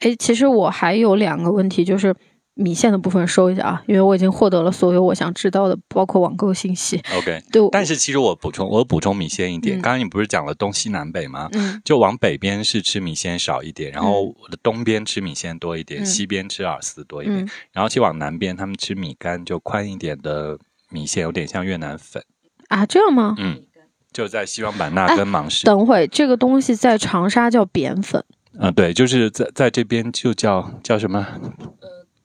S2: 哎，其实我还有两个问题，就是米线的部分收一下啊，因为我已经获得了所有我想知道的，包括网购信息。
S3: OK，
S2: 对，
S3: 但是其实我补充，我补充米线一点。
S2: 嗯
S3: 刚刚你不是讲了东西南北吗？
S2: 嗯
S3: 就往北边是吃米线少一点，然后我的东边吃米线多一点，
S2: 嗯
S3: 西边吃饵丝多一点，
S2: 嗯
S3: 然后去往南边他们吃米干，就宽一点的米线，有点像越南粉。
S2: 啊，这样吗？
S3: 嗯，就在西双版纳
S2: 哎
S3: 跟芒市。
S2: 等会这个东西在长沙叫扁粉，
S3: 嗯、对，就是在在这边就叫叫什么？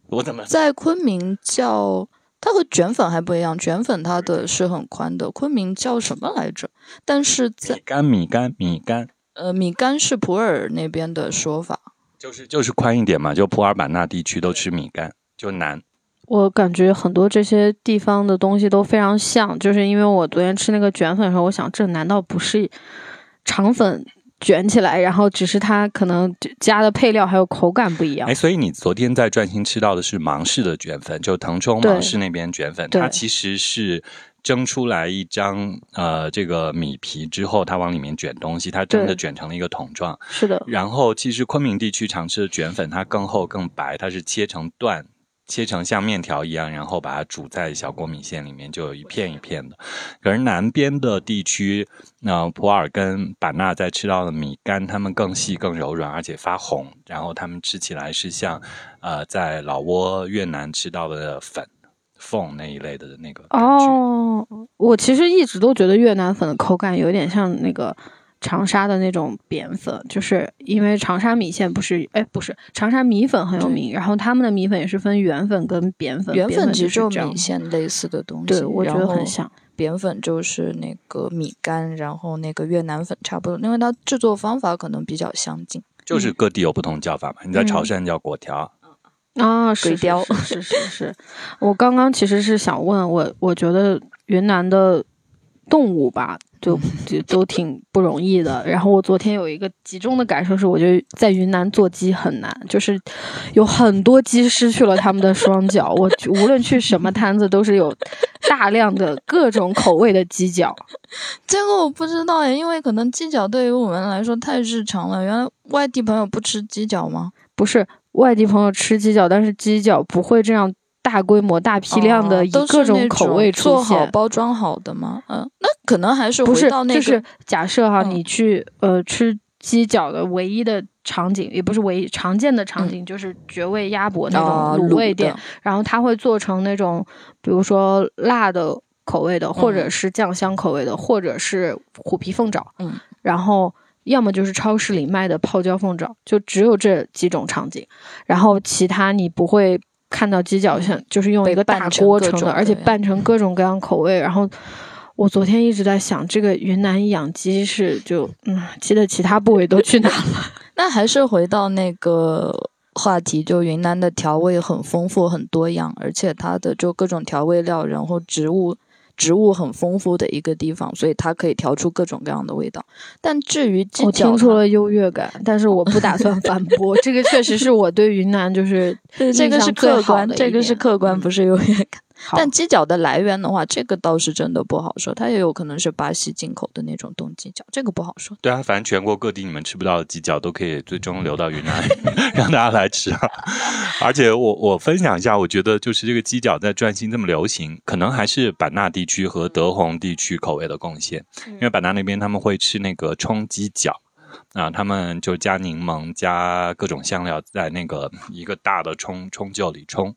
S3: 我怎么？
S1: 在昆明叫它和卷粉还不一样，卷粉它的是很宽的，昆明叫什么来着？但是在
S3: 米干，米干，米干，
S1: 呃米干是普洱那边的说法。
S3: 就是就是宽一点嘛，就普洱版纳地区都吃米干，就南。
S2: 我感觉很多这些地方的东西都非常像，就是因为我昨天吃那个卷粉的时候，我想这难道不是肠粉卷起来，然后只是它可能加的配料还有口感不一样
S3: 哎，？所以你昨天在转心吃到的是芒市的卷粉，就腾冲芒市那边卷粉，它其实是蒸出来一张呃这个米皮之后，它往里面卷东西，它真的卷成了一个桶状。
S2: 是的，
S3: 然后其实昆明地区常吃的卷粉，它更厚更白，它是切成段。切成像面条一样，然后把它煮在小锅米线里面，就有一片一片的。可是南边的地区，那、普洱跟版纳在吃到的米干，它们更细、更柔软，而且发红，然后它们吃起来是像呃在老挝、越南吃到的粉、凤那一类的那个。
S2: 哦，我其实一直都觉得越南粉的口感有点像那个长沙的那种扁粉，就是因为长沙米线不是，哎，不是长沙米粉很有名，然后他们的米粉也是分圆粉跟扁粉，
S1: 圆粉其实就
S2: 就是
S1: 米线类似的东西，
S2: 对，我觉得很像。
S1: 扁粉就是那个米干，然后那个越南粉差不多，因为它制作方法可能比较相近。
S3: 就是各地有不同叫法嘛。你在潮汕叫粿条，
S2: 啊，是是
S1: 鬼雕
S2: 是是是是。我刚刚其实是想问我，我觉得云南的动物吧，就就都挺不容易的。然后我昨天有一个集中的感受是，我觉得在云南做鸡很难，就是有很多鸡失去了他们的双脚。我无论去什么摊子，都是有大量的各种口味的鸡脚。
S1: 这个我不知道诶，因为可能鸡脚对于我们来说太日常了。原来外地朋友不吃鸡脚吗？
S2: 不是外地朋友吃鸡脚，但是鸡脚不会这样大规模、大批量的以各种口味出
S1: 做好。包装好的吗？嗯，那可能还是
S2: 不是
S1: 回到，那个，
S2: 就是假设哈，
S1: 嗯
S2: 你去呃吃鸡脚的唯一的场景，也不是唯一常见的场景，就是绝味鸭脖那种卤味
S1: 的
S2: 店，然后它会做成那种，比如说辣的口味的，或者是酱香口味的，或者是虎皮凤爪，
S1: 嗯，
S2: 然后。要么就是超市里卖的泡椒凤爪，就只有这几种场景，然后其他你不会看到鸡脚像就是用一个大锅盛的，而且拌成各种各样口味。然后我昨天一直在想，这个云南养鸡是就嗯鸡的其他部位都去哪了？
S1: 那还是回到那个话题，就云南的调味很丰富、很多样，而且它的就各种调味料，然后植物。植物很丰富的一个地方，所以它可以调出各种各样的味道。但至于鸡
S2: 我听出了优越感，但是我不打算 反驳。这个确实是我对云南就是
S1: 这个是客观，
S2: 的
S1: 这个是客观，
S2: 嗯
S1: 不是优越感。
S2: 好
S1: 但鸡脚的来源的话，这个倒是真的不好说，它也有可能是巴西进口的那种冻鸡脚，这个不好说。
S3: 对啊，反正全国各地你们吃不到的鸡脚都可以最终流到云南，让大家来吃啊！而且我我分享一下，我觉得就是这个鸡脚在转心这么流行，可能还是版纳地区和德宏地区口味的贡献。因为版纳那边他们会吃那个冲鸡脚。啊，他们就加柠檬，加各种香料，在那个一个大的冲冲臼里冲，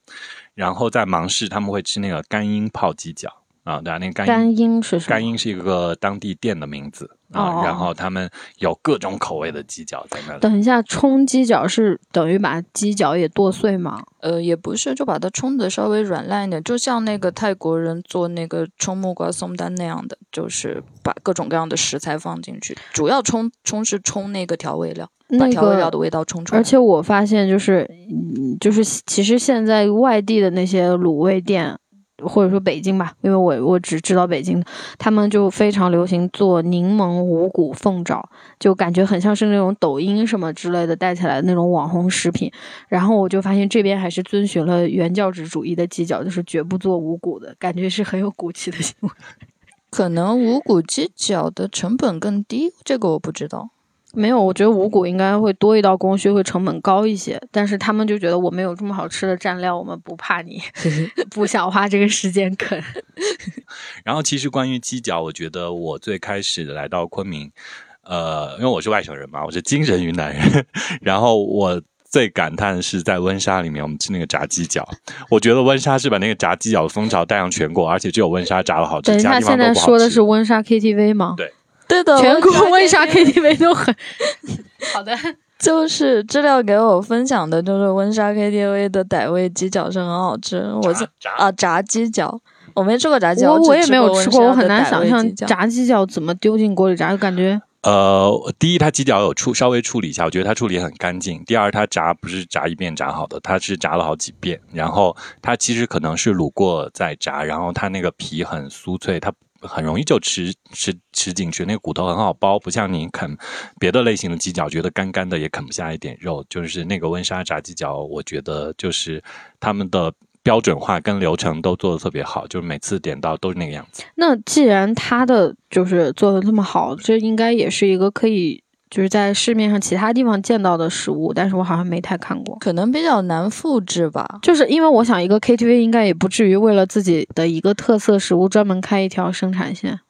S3: 然后在芒市他们会吃那个干鹰泡鸡脚啊，对啊，那个干鹰
S2: 干音是什么？
S3: 干音是一个当地店的名字啊，
S2: 哦
S3: 然后他们有各种口味的鸡脚在那里。
S2: 等一下，冲鸡脚是等于把鸡脚也剁碎吗？
S1: 呃，也不是，就把它冲的稍微软烂一点，就像那个泰国人做那个冲木瓜松丹那样的，就是把各种各样的食材放进去，主要冲冲是冲那个调味料，把
S2: 那
S1: 调味料
S2: 个
S1: 的味道冲出来。
S2: 而且我发现，就是，嗯，就是其实现在外地的那些卤味店，或者说北京吧，因为我我只知道北京，他们就非常流行做柠檬五谷凤爪，就感觉很像是那种抖音什么之类的带起来的那种网红食品。然后我就发现这边还是遵循了原教旨主义的鸡脚，就是绝不做五谷的，感觉是很有骨气的行为。
S1: 可能五谷鸡脚的成本更低，这个我不知道。
S2: 没有，我觉得五谷应该会多一道工序，会成本高一些。但是他们就觉得我们有这么好吃的蘸料，我们不怕你 不想花这个时间啃。
S3: 然后其实关于鸡脚，我觉得我最开始来到昆明，呃，因为我是外省人嘛，我是精神云南人，然后我。最感叹的是在温莎里面，我们吃那个炸鸡脚。我觉得温莎是把那个炸鸡脚的风潮带上全国，而且只有温莎炸的好吃，
S2: 等一下，现在说的是温莎 KTV 吗？
S3: 对
S1: 对的，
S2: 全国温
S1: 温
S2: 莎 KTV 都很 好的。
S1: 就是资料给我分享的，就是温莎 KTV 的傣味鸡脚是很好吃。我是
S3: 炸
S1: 啊炸鸡脚，我没吃过炸鸡脚，
S2: 我我也没有
S1: 吃
S2: 吃过，我很难想象炸鸡脚怎么丢进锅里炸，就感觉
S3: 呃，第一，它鸡脚有处稍微处理一下，我觉得它处理很干净。第二，它炸不是炸一遍炸好的，它是炸了好几遍。然后它其实可能是卤过再炸，然后它那个皮很酥脆，它很容易就吃吃吃进去，那个骨头很好剥，不像你啃别的类型的鸡脚，觉得干干的也啃不下一点肉。就是那个温莎炸鸡脚，我觉得就是他们的。标准化跟流程都做的特别好，就是每次点到都是那个样子。
S2: 那既然它的就是做的这么好，这应该也是一个可以就是在市面上其他地方见到的食物，但是我好像没太看过。
S1: 可能比较难复制吧。
S2: 就是因为我想，一个 KTV 应该也不至于为了自己的一个特色食物专门开一条生产线。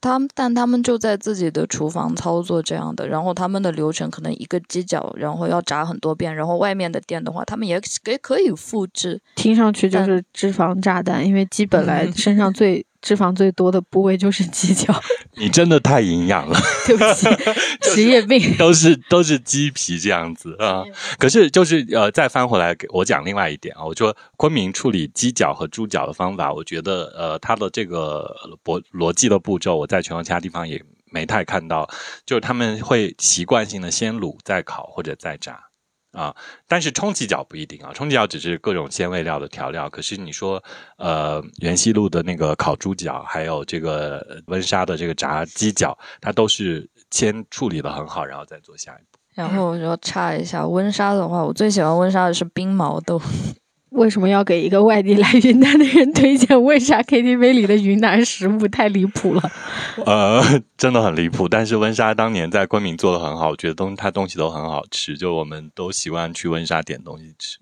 S1: 他们但他们就在自己的厨房操作这样的，然后他们的流程可能一个鸡脚，然后要炸很多遍，然后外面的店的话，他们也也可以复制。
S2: 听上去就是脂肪炸弹，因为鸡本来身上最脂肪最多的部位就是 鸡脚。
S3: 你真的太营养了。
S2: 对不起，职业病。
S3: 都是都是鸡皮这样子啊。可是就是呃，再翻回来给我讲另外一点啊，我说昆明处理鸡脚和猪脚的方法，我觉得呃，它的这个逻逻辑的步骤，我在全国其他地方也没太看到，就是他们会习惯性的先卤再烤或者再炸。啊，但是冲鸡脚不一定啊，冲鸡脚只是各种鲜味料的调料。可是你说，呃，园西路的那个烤猪脚，还有这个温莎的这个炸鸡脚，它都是先处理的很好，然后再做下一步。
S1: 然后我就插一下，温莎的话，我最喜欢温莎的是冰毛豆。
S2: 为什么要给一个外地来云南的人推荐为啥 KTV 里的云南食物？太离谱了。
S3: 呃，真的很离谱。但是温莎当年在昆明做的很好，我觉得东它东西都很好吃，就我们都习惯去温莎点东西吃。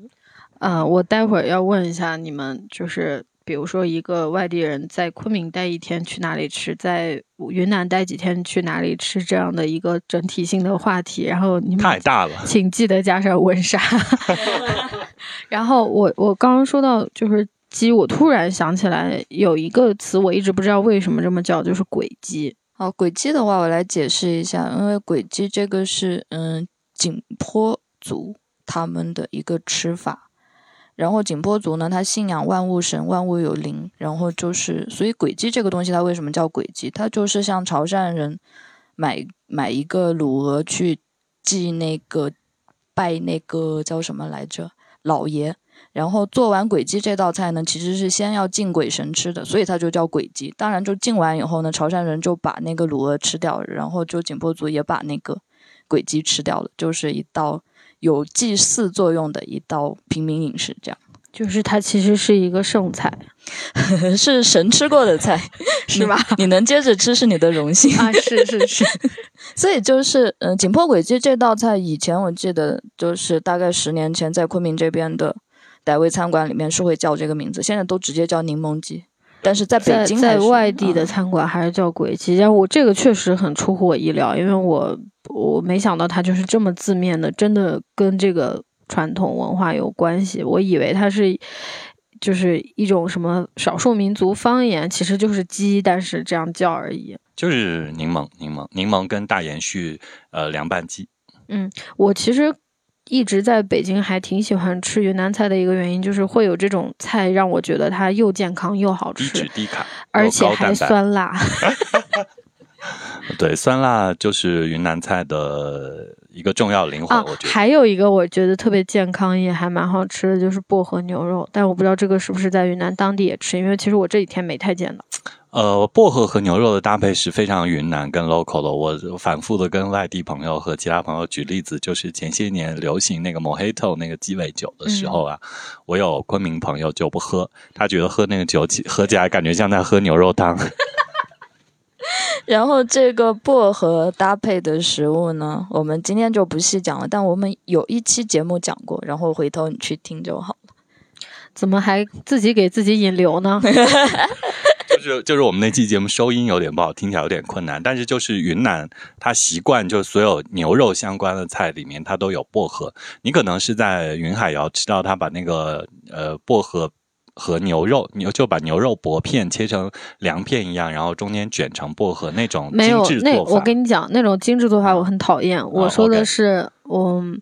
S2: 嗯、我待会儿要问一下你们，就是比如说一个外地人在昆明待一天去哪里吃，在云南待几天去哪里吃这样的一个整体性的话题。然后你们
S3: 太大了，
S2: 请记得加上温莎。然后我我刚刚说到就是鸡，我突然想起来有一个词，我一直不知道为什么这么叫，就是鬼鸡。
S1: 好，鬼鸡的话，我来解释一下，因为鬼鸡这个是嗯景颇族他们的一个吃法。然后景颇族呢，他信仰万物神，万物有灵，然后就是，所以鬼鸡这个东西，它为什么叫鬼鸡？它就是像潮汕人买买一个卤鹅去祭那个拜那个叫什么来着老爷。然后做完鬼鸡这道菜呢，其实是先要敬鬼神吃的，所以它就叫鬼鸡。当然，就敬完以后呢，潮汕人就把那个卤鹅吃掉，然后就景颇族也把那个鬼鸡吃掉了，就是一道有祭祀作用的一道平民饮食，这样。
S2: 就是它其实是一个剩菜，
S1: 是神吃过的菜，
S2: 是吧？
S1: 你能接着吃是你的荣幸
S2: 啊！是是是，
S1: 所以就是嗯，紧迫轨迹这道菜，以前我记得就是大概十年前在昆明这边的傣味餐馆里面是会叫这个名字，现在都直接叫柠檬鸡。但是在北京，
S2: 在外地的餐馆还是叫鬼鸡。然后我这个确实很出乎我意料，因为我我没想到它就是这么字面的，真的跟这个。传统文化有关系，我以为它是就是一种什么少数民族方言，其实就是鸡，但是这样叫而已。
S3: 就是柠檬，柠檬，柠檬跟大延续，呃，凉拌鸡。
S2: 嗯，我其实一直在北京还挺喜欢吃云南菜的一个原因，就是会有这种菜让我觉得它又健康又好吃，
S3: 低脂低卡，
S2: 而且还酸辣。
S3: 对，酸辣就是云南菜的一个重要灵魂。我觉得
S2: 还有一个我觉得特别健康也还蛮好吃的，就是薄荷牛肉。但我不知道这个是不是在云南当地也吃，因为其实我这几天没太见到。
S3: 呃，薄荷和牛肉的搭配是非常云南跟 local 的。我反复的跟外地朋友和其他朋友举例子，就是前些年流行那个 Mojito 那个鸡尾酒的时候啊，我有昆明朋友就不喝，他觉得喝那个酒起喝起来感觉像在喝牛肉汤。
S1: 然后这个薄荷搭配的食物呢，我们今天就不细讲了。但我们有一期节目讲过，然后回头你去听就好了。
S2: 怎么还自己给自己引流呢？
S3: 就是就是我们那期节目收音有点不好，听起来有点困难。但是就是云南，它习惯就所有牛肉相关的菜里面，它都有薄荷。你可能是在云海肴吃到它把那个呃薄荷。和牛肉，牛就把牛肉薄片切成凉片一样，然后中间卷成薄荷那种精致
S2: 做法。我跟你讲，那种精致做法我很讨厌。我说的是，嗯，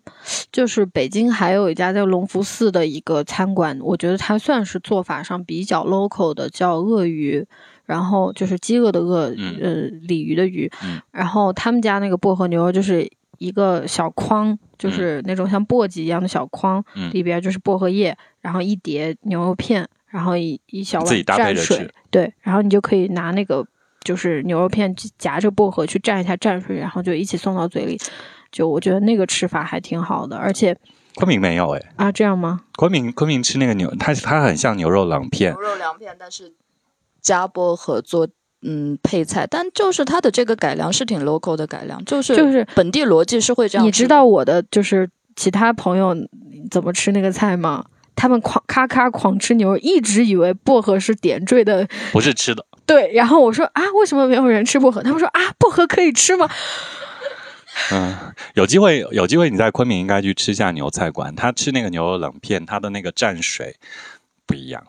S2: 就是北京还有一家叫隆福寺的一个餐馆，我觉得它算是做法上比较 local 的，叫鳄鱼，然后就是饥饿的饿，呃，鲤鱼的鱼。然后他们家那个薄荷牛肉就是一个小筐，就是那种像簸箕一样的小筐，里边就是薄荷叶。然后一碟牛肉片，然后一一小碗蘸水，对，然后你就可以拿那个就是牛肉片夹着薄荷去蘸一下蘸水，然后就一起送到嘴里。就我觉得那个吃法还挺好的，而且
S3: 昆明没有哎
S2: 啊这样吗？
S3: 昆明昆明吃那个牛，它它很像牛肉凉片，
S1: 牛肉凉片，但是加薄荷做嗯配菜，但就是它的这个改良是挺 local 的改良，就是
S2: 就是
S1: 本地逻辑是会这样。
S2: 你知道我的就是其他朋友怎么吃那个菜吗？他们狂咔咔狂吃牛肉，一直以为薄荷是点缀的，
S3: 不是吃的。
S2: 对，然后我说啊，为什么没有人吃薄荷？他们说啊，薄荷可以吃吗？
S3: 嗯，有机会，有机会你在昆明应该去吃下牛菜馆。他吃那个牛肉冷片，他的那个蘸水不一样，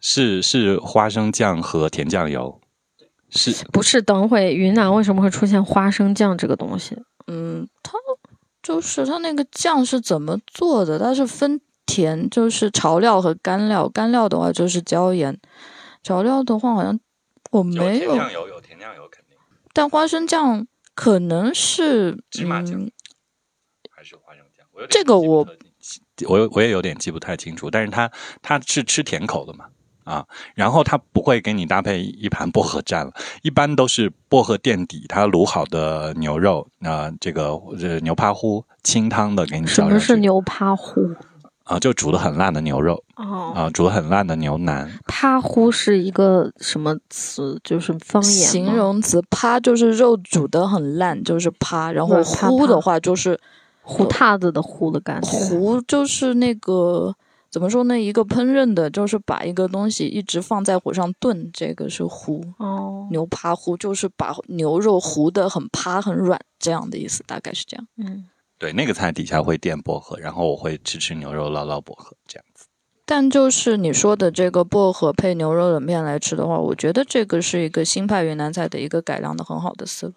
S3: 是是花生酱和甜酱油，是
S2: 不是？等会云南为什么会出现花生酱这个东西？
S1: 嗯，它就是它那个酱是怎么做的？它是分。甜就是调料和干料，干料的话就是椒盐，调料的话好像我没有。
S3: 甜酱油有甜酱油肯定，
S1: 但花生酱可能是
S3: 芝麻酱还是花生酱？
S1: 这个我
S3: 我我也有点记不太清楚，但是它它是吃甜口的嘛啊，然后它不会给你搭配一盘薄荷蘸了，一般都是薄荷垫底，它卤好的牛肉啊，这个这牛扒糊清汤的给你。
S2: 什么是牛扒糊？
S3: 啊，就煮的很烂的牛肉哦，啊，煮的很烂的牛腩。
S2: 趴糊是一个什么词？就是方言
S1: 形容词。趴就是肉煮的很烂，就是趴。然后糊的话就是
S2: 糊塌子的糊的感觉。
S1: 糊就是那个怎么说呢？一个烹饪的，就是把一个东西一直放在火上炖，这个是糊。
S2: 哦，
S1: 牛扒糊就是把牛肉糊的很趴很软，这样的意思，大概是这样。
S2: 嗯。
S3: 对，那个菜底下会垫薄荷，然后我会吃吃牛肉，捞捞薄荷这样子。
S1: 但就是你说的这个薄荷配牛肉冷面来吃的话，我觉得这个是一个新派云南菜的一个改良的很好的思路。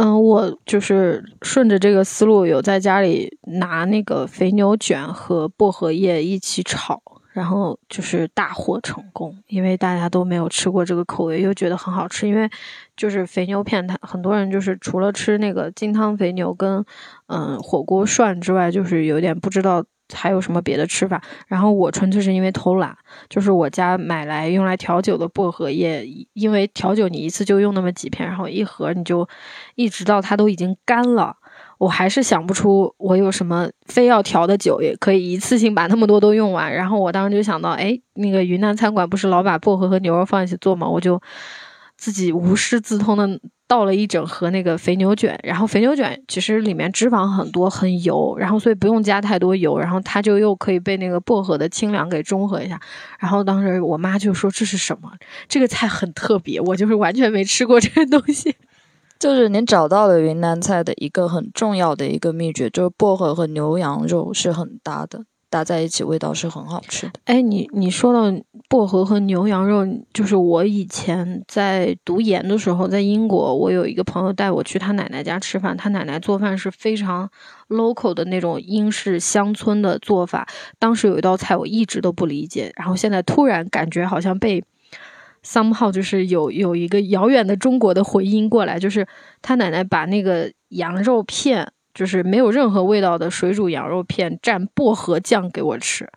S2: 嗯，我就是顺着这个思路，有在家里拿那个肥牛卷和薄荷叶一起炒。然后就是大获成功，因为大家都没有吃过这个口味，又觉得很好吃。因为就是肥牛片，它很多人就是除了吃那个金汤肥牛跟嗯火锅涮之外，就是有点不知道还有什么别的吃法。然后我纯粹是因为偷懒，就是我家买来用来调酒的薄荷叶，因为调酒你一次就用那么几片，然后一盒你就一直到它都已经干了。我还是想不出我有什么非要调的酒，也可以一次性把那么多都用完。然后我当时就想到，哎，那个云南餐馆不是老把薄荷和牛肉放一起做吗？我就自己无师自通的倒了一整盒那个肥牛卷。然后肥牛卷其实里面脂肪很多，很油，然后所以不用加太多油，然后它就又可以被那个薄荷的清凉给中和一下。然后当时我妈就说这是什么？这个菜很特别，我就是完全没吃过这个东西。
S1: 就是您找到了云南菜的一个很重要的一个秘诀，就是薄荷和牛羊肉是很搭的，搭在一起味道是很好吃的。
S2: 哎，你你说到薄荷和牛羊肉，就是我以前在读研的时候，在英国，我有一个朋友带我去他奶奶家吃饭，他奶奶做饭是非常 local 的那种英式乡村的做法。当时有一道菜我一直都不理解，然后现在突然感觉好像被。somehow 就是有有一个遥远的中国的回音过来，就是他奶奶把那个羊肉片，就是没有任何味道的水煮羊肉片蘸薄荷酱给我吃，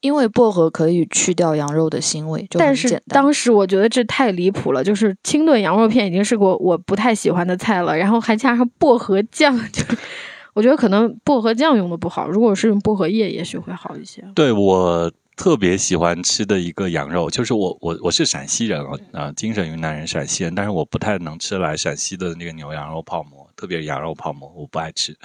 S1: 因为薄荷可以去掉羊肉的腥味。
S2: 但是当时我觉得这太离谱了，就是清炖羊肉片已经是我我不太喜欢的菜了，然后还加上薄荷酱，就我觉得可能薄荷酱用的不好，如果是用薄荷叶，也许会好一些。
S3: 对我。特别喜欢吃的一个羊肉，就是我我我是陕西人啊啊，精神云南人陕西人，但是我不太能吃来陕西的那个牛羊肉泡馍，特别是羊肉泡馍，我不爱吃，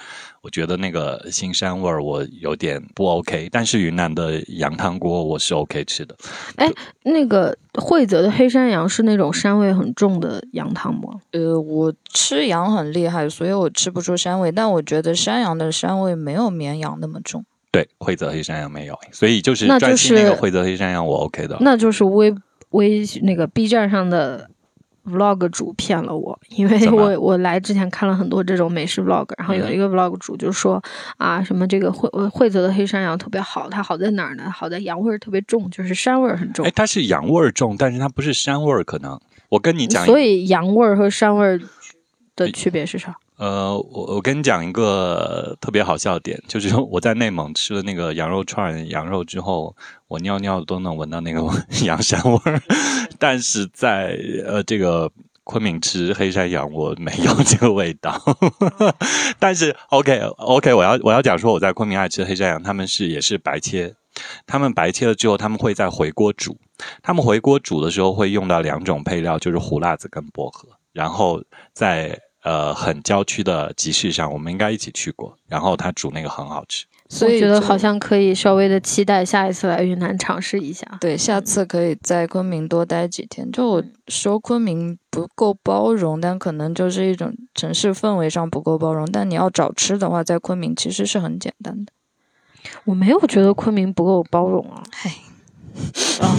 S3: 我觉得那个腥膻味儿我有点不 OK。但是云南的羊汤锅我是 OK 吃的。
S2: 哎，那个惠泽的黑山羊是那种膻味很重的羊汤吗？
S1: 呃，我吃羊很厉害，所以我吃不出膻味，但我觉得山羊的膻味没有绵羊那么重。
S3: 对，惠泽黑山羊没有，所以就是
S2: 专心
S3: 那个惠泽黑山羊，我 OK 的。
S2: 那就是微微那个 B 站上的 Vlog 主骗了我，因为我我来之前看了很多这种美食 Vlog，然后有一个 Vlog 主就说啊，什么这个惠惠泽的黑山羊特别好，它好在哪儿呢？好在羊味儿特别重，就是膻味儿很重。
S3: 哎，它是羊味儿重，但是它不是膻味儿，可能我跟你讲，
S2: 所以羊味儿和膻味儿的区别是啥？
S3: 呃，我我跟你讲一个特别好笑的点，就是我在内蒙吃了那个羊肉串羊肉之后，我尿尿都能闻到那个 羊膻味儿，但是在呃这个昆明吃黑山羊，我没有这个味道。但是 OK OK，我要我要讲说我在昆明爱吃黑山羊，他们是也是白切，他们白切了之后，他们会再回锅煮，他们回锅煮的时候会用到两种配料，就是胡辣子跟薄荷，然后再。呃，很郊区的集市上，我们应该一起去过。然后他煮那个很好吃，
S2: 所以觉得好像可以稍微的期待下一次来云南尝试一下。
S1: 对，下次可以在昆明多待几天。就我说昆明不够包容，但可能就是一种城市氛围上不够包容。但你要找吃的话，在昆明其实是很简单的。
S2: 我没有觉得昆明不够包容啊。
S1: 嗨，
S2: 啊，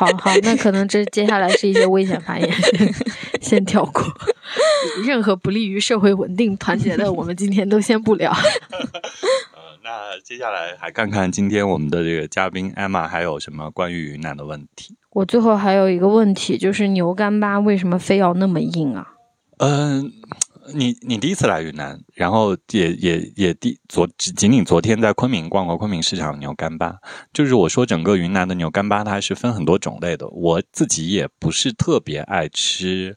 S2: 好好，那可能这接下来是一些危险发言，先跳过。任何不利于社会稳定团结的，我们今天都先不聊。
S3: 呃，那接下来还看看今天我们的这个嘉宾艾玛还有什么关于云南的问题。
S2: 我最后还有一个问题，就是牛干巴为什么非要那么硬啊？
S3: 嗯，你你第一次来云南，然后也也也第昨仅仅昨天在昆明逛过昆明市场牛干巴，就是我说整个云南的牛干巴它是分很多种类的，我自己也不是特别爱吃。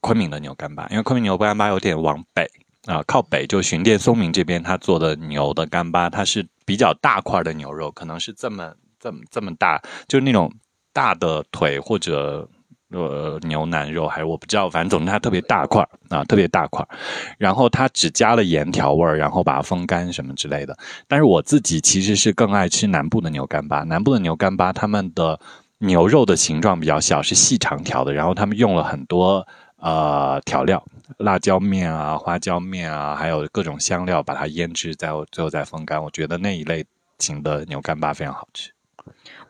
S3: 昆明的牛干巴，因为昆明牛干巴有点往北啊，靠北就巡店松明这边，他做的牛的干巴，它是比较大块的牛肉，可能是这么这么这么大，就是那种大的腿或者呃牛腩肉，还是我不知道，反正总之它特别大块啊，特别大块。然后它只加了盐调味儿，然后把它风干什么之类的。但是我自己其实是更爱吃南部的牛干巴，南部的牛干巴他们的牛肉的形状比较小，是细长条的，然后他们用了很多。呃，调料，辣椒面啊，花椒面啊，还有各种香料，把它腌制，再最后再风干。我觉得那一类型的牛干巴非常好吃。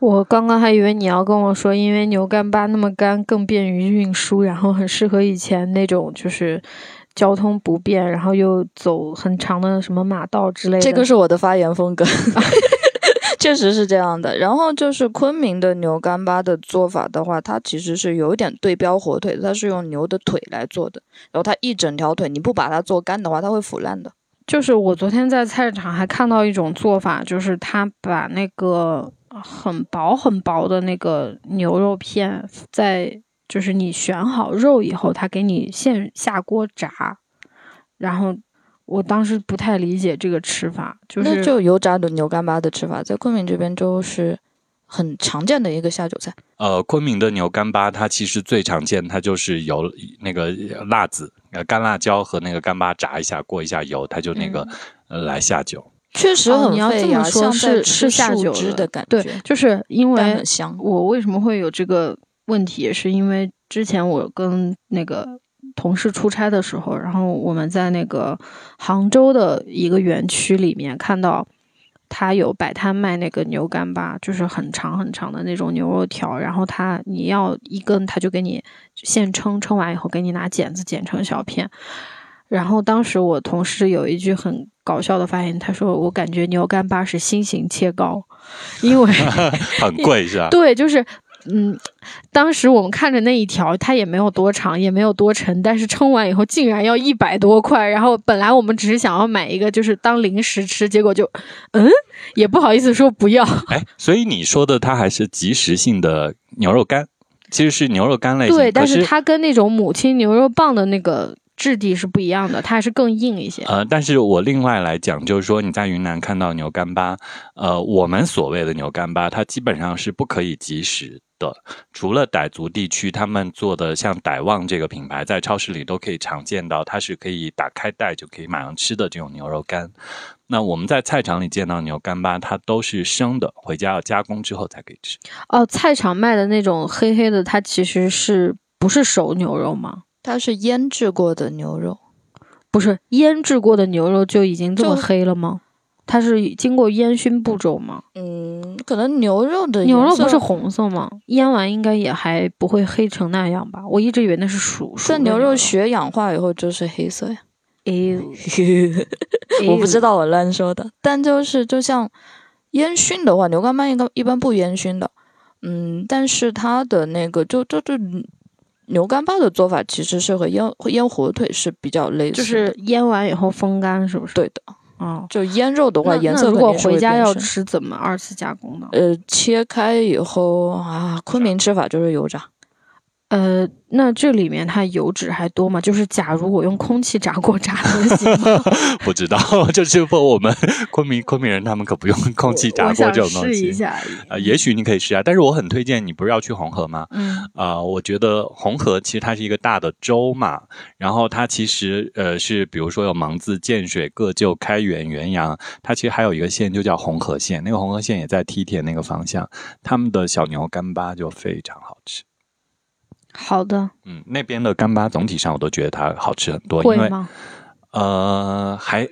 S2: 我刚刚还以为你要跟我说，因为牛干巴那么干，更便于运输，然后很适合以前那种就是交通不便，然后又走很长的什么马道之类的。
S1: 这个是我的发言风格。确实是这样的。然后就是昆明的牛干巴的做法的话，它其实是有一点对标火腿，它是用牛的腿来做的。然后它一整条腿，你不把它做干的话，它会腐烂的。
S2: 就是我昨天在菜市场还看到一种做法，就是他把那个很薄很薄的那个牛肉片，在就是你选好肉以后，他给你现下锅炸，然后。我当时不太理解这个吃法，就是
S1: 那就油炸的牛干巴的吃法，在昆明这边就是很常见的一个下酒菜。
S3: 呃，昆明的牛干巴，它其实最常见，它就是油那个辣子、呃干辣椒和那个干巴炸一下，过一下油，它就那个呃来下酒。
S1: 确实很
S2: 你要这么说，是吃下酒
S1: 的感觉。
S2: 对，就是因为。我为什么会有这个问题，也是因为之前我跟那个。同事出差的时候，然后我们在那个杭州的一个园区里面看到，他有摆摊卖那个牛干巴，就是很长很长的那种牛肉条。然后他你要一根，他就给你现称，称完以后给你拿剪子剪成小片。然后当时我同事有一句很搞笑的发言，他说：“我感觉牛干巴是新型切糕，因为
S3: 很贵是吧？”
S2: 对，就是。嗯，当时我们看着那一条，它也没有多长，也没有多沉，但是称完以后竟然要一百多块。然后本来我们只是想要买一个，就是当零食吃，结果就，嗯，也不好意思说不要。
S3: 哎，所以你说的它还是即食性的牛肉干，其实是牛肉干类型。
S2: 对，但
S3: 是
S2: 它跟那种母亲牛肉棒的那个。质地是不一样的，它还是更硬一些。
S3: 呃，但是我另外来讲，就是说你在云南看到牛干巴，呃，我们所谓的牛干巴，它基本上是不可以即食的。除了傣族地区，他们做的像傣旺这个品牌，在超市里都可以常见到，它是可以打开袋就可以马上吃的这种牛肉干。那我们在菜场里见到牛干巴，它都是生的，回家要加工之后才可以吃。
S2: 哦，菜场卖的那种黑黑的，它其实是不是熟牛肉吗？
S1: 它是腌制过的牛肉，
S2: 不是腌制过的牛肉就已经这么黑了吗？它是经过烟熏步骤吗？
S1: 嗯，可能牛肉的
S2: 牛肉不是红色吗？腌完应该也还不会黑成那样吧？我一直以为那是熟。
S1: 但牛肉血氧化以后就是黑色呀。
S2: 哎，
S1: 我不知道，我乱说的。但就是就像烟熏的话，牛肝斑应该一般不烟熏的。嗯，但是它的那个就就就。牛干巴的做法其实是和腌腌火腿是比较类似，
S2: 就是腌完以后风干，是不是？
S1: 对的，
S2: 哦，
S1: 就腌肉的话，颜色
S2: 如果回家要吃，怎么二次加工呢？
S1: 呃，切开以后啊，昆明吃法就是油炸。
S2: 呃，那这里面它油脂还多吗？就是假如我用空气炸锅炸的行吗？
S3: 不知道，就是不我们 昆明昆明人他们可不用空气炸锅这种东西。
S2: 试一下
S3: 啊，也许你可以试一下，但是我很推荐你，不是要去红河吗？
S2: 嗯
S3: 啊，我觉得红河其实它是一个大的州嘛，然后它其实呃是比如说有芒自、建水、个旧、开原、元阳，它其实还有一个县就叫红河县，那个红河县也在梯田那个方向，他们的小牛干巴就非常好吃。
S2: 好的，
S3: 嗯，那边的干巴总体上我都觉得它好吃很多，
S2: 因为？
S3: 呃，还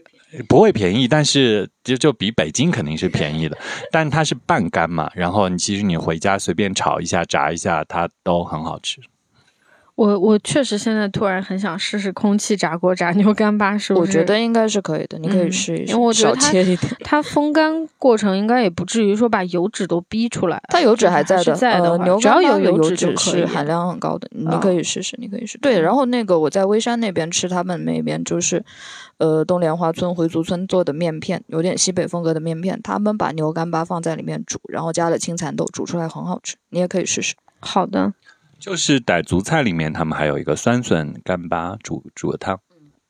S3: 不会便宜，但是就就比北京肯定是便宜的，但它是半干嘛，然后你其实你回家随便炒一下、炸一下，它都很好吃。
S2: 我我确实现在突然很想试试空气炸锅炸牛干巴，是不
S1: 是？我觉得应该是可以的，你可以试一试。因为我
S2: 觉得它它风干过程应该也不至于说把油脂都逼出来。
S1: 它油脂还在的，
S2: 在
S1: 的。牛
S2: 只要有
S1: 油
S2: 脂
S1: 是含量很高的，你可以试试，你可以试。对，然后那个我在微山那边吃，他们那边就是，呃，东莲花村回族村做的面片，有点西北风格的面片，他们把牛干巴放在里面煮，然后加了青蚕豆，煮出来很好吃，你也可以试试。
S2: 好的。
S3: 就是傣族菜里面，他们还有一个酸笋干巴煮煮的汤。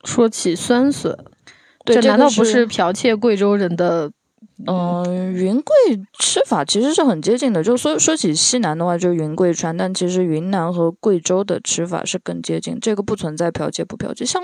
S2: 说起酸笋，对这难道不是剽窃贵州人的？
S1: 嗯，云贵吃法其实是很接近的。就说说起西南的话，就是云贵川，但其实云南和贵州的吃法是更接近。这个不存在剽窃不剽窃，像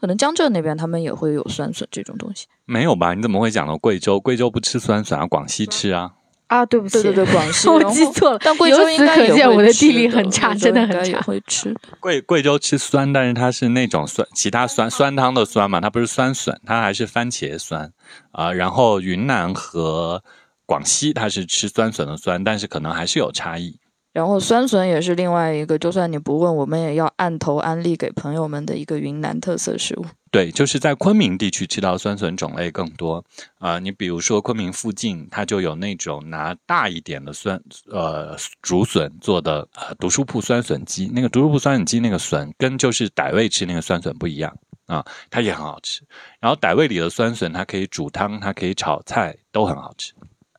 S1: 可能江浙那边他们也会有酸笋这种东西。
S3: 没有吧？你怎么会讲到贵州？贵州不吃酸笋啊？广西吃啊？
S2: 啊，对不起，
S1: 对对对，广西，
S2: 我记错了。
S1: 但贵州应该
S2: 可见我的地理很差，真的很差。
S1: 会吃
S3: 贵贵州吃酸，但是它是那种酸，其他酸酸汤的酸嘛，它不是酸笋，它还是番茄酸啊。然后云南和广西它是吃酸笋的酸，但是可能还是有差异。
S1: 然后酸笋也是另外一个，就算你不问，我们也要按头安利给朋友们的一个云南特色食物。
S3: 对，就是在昆明地区吃到酸笋种类更多啊、你比如说昆明附近，它就有那种拿大一点的酸呃竹笋做的呃读书铺酸笋鸡，那个读书铺酸笋鸡那个笋跟就是傣味吃那个酸笋不一样啊、它也很好吃。然后傣味里的酸笋，它可以煮汤，它可以炒菜，都很好吃。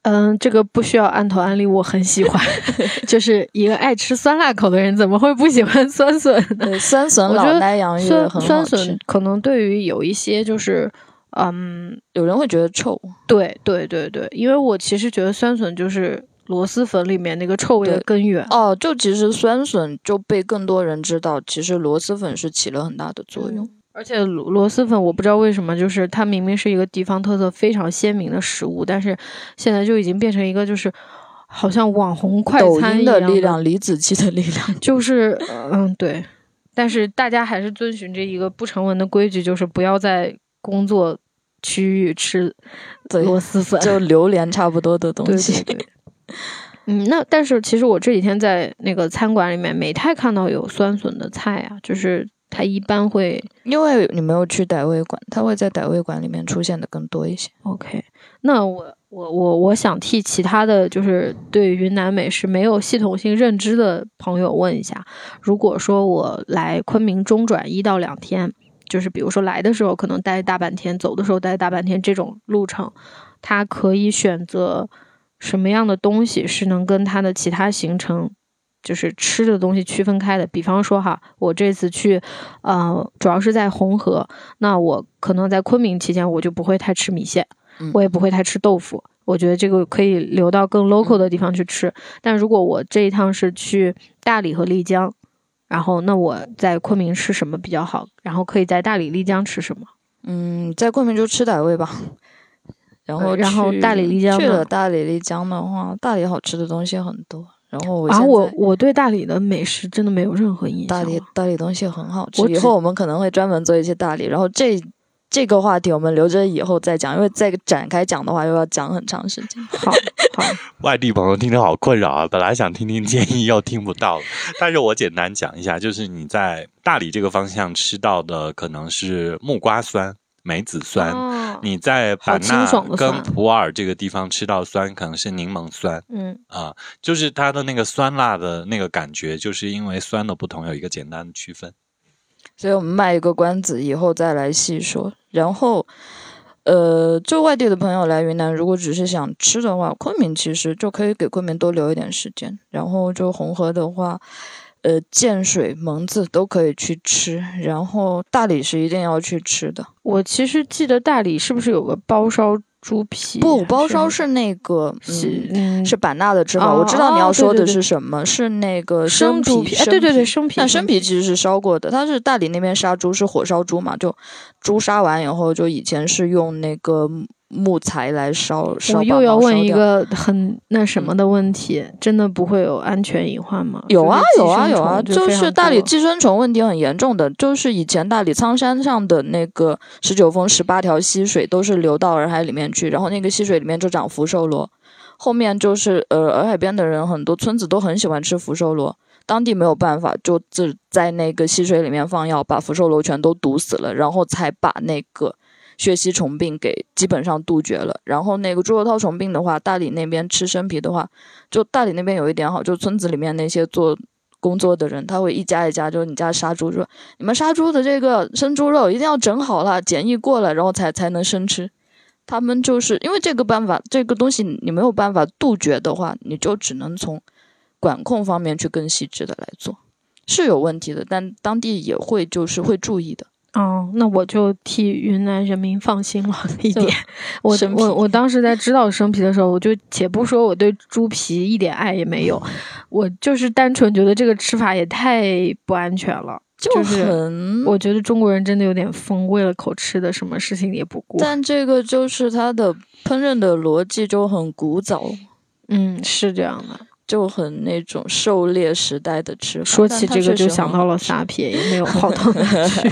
S2: 嗯，这个不需要按头安利，我很喜欢。就是一个爱吃酸辣口的人，怎么会不喜欢酸笋呢？
S1: 对，酸笋老奶洋芋
S2: 酸
S1: 很好
S2: 酸笋，可能对于有一些就是，嗯，
S1: 有人会觉得臭，
S2: 对对对对，因为我其实觉得酸笋就是螺蛳粉里面那个臭味的根源。
S1: 哦，就其实酸笋就被更多人知道，其实螺蛳粉是起了很大的作用。
S2: 而且螺螺蛳粉，我不知道为什么，就是它明明是一个地方特色非常鲜明的食物，但是现在就已经变成一个就是好像网红快餐一样
S1: 的力量，李子柒的力量。
S2: 就是嗯对，但是大家还是遵循着一个不成文的规矩，就是不要在工作区域吃，螺蛳粉，
S1: 就榴莲差不多的 东
S2: 对
S1: 西。
S2: 对对。嗯，那但是其实我这几天在那个餐馆里面没太看到有酸笋的菜啊，就是它一般会
S1: 因为你没有去傣味馆，它会在傣味馆里面出现的更多一些。
S2: OK。那我我我我想替其他的就是对云南美食没有系统性认知的朋友问一下，如果说我来昆明中转一到两天，就是比如说来的时候可能待大半天，走的时候待大半天这种路程，它可以选择什么样的东西是能跟它的其他行程就是吃的东西区分开的。比方说哈，我这次去，呃，主要是在红河，那我可能在昆明期间我就不会太吃米线，
S1: 嗯
S2: 我也不会太吃豆腐。我觉得这个可以留到更 local 的地方去吃。但如果我这一趟是去大理和丽江，然后那我在昆明吃什么比较好？然后可以在大理、丽江吃什么？
S1: 嗯，在昆明就吃傣味吧。然后
S2: 呃然后大理丽江
S1: 去了大理丽江的话，大理好吃的东西很多。然后我
S2: 啊，我我对大理的美食真的没有任何印象
S1: 大。理大理东西很好吃以后我们可能会专门做一些大理。然后这这个话题我们留着以后再讲，因为再展开讲的话又要讲很长时间。
S2: 好好，
S3: 外地朋友听着好困扰啊！本来想听听建议，又听不到了。但是我简单讲一下，就是你在大理这个方向吃到的可能是木瓜酸、梅子酸；
S2: 哦
S3: 你在版纳跟普洱这个地方吃到酸，可能是柠檬酸
S2: 嗯
S3: 啊、就是它的那个酸辣的那个感觉，就是因为酸的不同有一个简单的区分。
S1: 所以我们卖一个关子，以后再来细说。然后，呃，就外地的朋友来云南，如果只是想吃的话，昆明其实就可以给昆明多留一点时间。然后就红河的话，呃，建水、蒙自都可以去吃。然后大理是一定要去吃的。
S2: 我其实记得大理是不是有个包烧猪皮？
S1: 不，包烧
S2: 是
S1: 是那个，
S2: 是
S1: 是版纳的吃法。
S2: 哦
S1: 我知道你要说的是什么，是那个
S2: 生猪
S1: 皮。
S2: 哎，对对对，
S1: 生
S2: 生皮，
S1: 但生皮其实是烧过的，它是大理那边杀猪是火烧猪嘛，就猪杀完以后，就以前是用那个木材来烧烧。
S2: 我又要问一个很那什么的问题，真的不会有安全隐患吗？
S1: 有啊有啊有啊，就是大理寄生虫问题很严重的，就是以前大理苍山上的那个十九峰十八条溪水都是流到洱海里面去，然后那个溪水里面就长福寿螺，后面就是呃洱海边的人很多村子都很喜欢吃福寿螺，当地没有办法，就自在那个溪水里面放药，把福寿螺全都毒死了，然后才把那个血吸虫病给基本上杜绝了。然后那个猪肉绦虫病的话，大理那边吃生皮的话，就大理那边有一点好，就村子里面那些做工作的人，他会一家一家，就是你家杀猪说，你们杀猪的这个生猪肉一定要整好了，检疫过了，然后才才能生吃。他们就是因为这个办法，这个东西你没有办法杜绝的话，你就只能从管控方面去更细致的来做，是有问题的，但当地也会就是会注意的。
S2: 哦，那我就替云南人民放心了一点。我我我当时在知道生皮的时候，我就且不说我对猪皮一点爱也没有，我就是单纯觉得这个吃法也太不安全了。
S1: 就
S2: 就是，我觉得中国人真的有点疯，为了口吃的，什么事情也不顾。
S1: 但这个就是它的烹饪的逻辑就很古早，
S2: 嗯，是这样的。
S1: 就很那种狩猎时代的吃法。
S2: 说起这个就想到了撒撇，也没有好到哪去。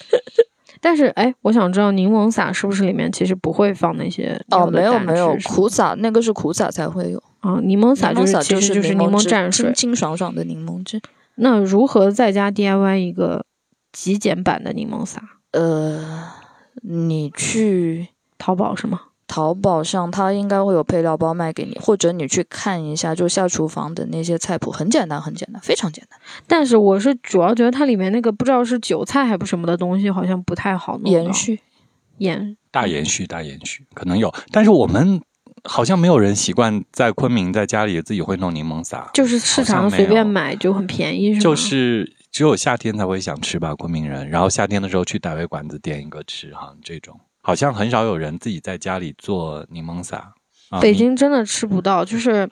S2: 但是，哎，我想知道柠檬撒是不是里面其实不会放那些
S1: 哦，没有没有苦撒那个是苦撒才会有，
S2: 啊，柠檬撒就是
S1: 就
S2: 实就是柠檬
S1: 汁
S2: 蘸水
S1: 清。清爽爽的柠檬汁。
S2: 那如何在家 DIY 一个极简版的柠檬撒？
S1: 呃，你去
S2: 淘宝是吗？
S1: 淘宝上，它应该会有配料包卖给你，或者你去看一下，就下厨房的那些菜谱，很简单，很简单，非常简单。
S2: 但是我是主要觉得它里面那个不知道是韭菜还不什么的东西，好像不太好弄。
S1: 延续，
S2: 延
S3: 大延续，大延续，可能有，但是我们好像没有人习惯在昆明在家里自己会弄柠檬撒，
S2: 就是市场随便买就很便宜，是吗？
S3: 就是只有夏天才会想吃吧，昆明人。然后夏天的时候去傣味馆子点一个吃哈，这种。好像很少有人自己在家里做柠檬撒。
S2: 北京真的吃不到，就是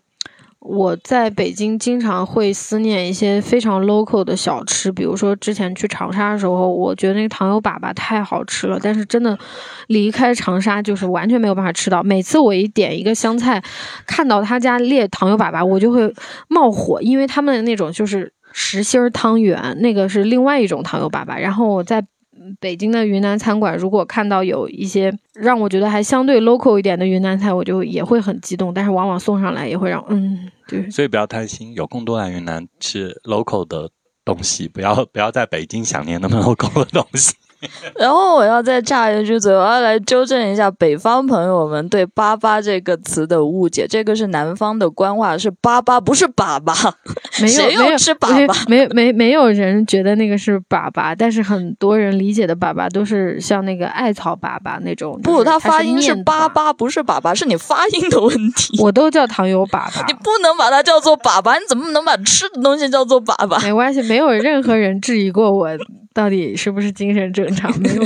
S2: 我在北京经常会思念一些非常 local 的小吃，比如说之前去长沙的时候，我觉得那个糖油粑粑太好吃了，但是真的离开长沙就是完全没有办法吃到。每次我一点一个湘菜，看到他家列糖油粑粑，我就会冒火，因为他们的那种就是实心儿汤圆，那个是另外一种糖油粑粑。然后我在。北京的云南餐馆，如果看到有一些让我觉得还相对 local 一点的云南菜，我就也会很激动。但是往往送上来也会让嗯，对。
S3: 所以不要贪心，有空多来云南吃 local 的东西，不要不要在北京想念那么 local 的东西。
S1: 然后我要再插一句嘴，我要来纠正一下北方朋友们对“粑粑”这个词的误解。这个是南方的官话，是“粑粑”，不是“粑粑”。
S2: 没有，
S1: 没有吃粑粑，
S2: 没没没有人觉得那个是粑粑，但是很多人理解的粑粑都是像那个艾草粑粑那种。
S1: 不，
S2: 它
S1: 发音
S2: 是
S1: 粑粑，不是粑粑，是你发音的问题。
S2: 我都叫糖油粑粑，
S1: 你不能把它叫做粑粑，你怎么能把吃的东西叫做粑粑？
S2: 没关系，没有任何人质疑过我。到底是不是精神正常？没有，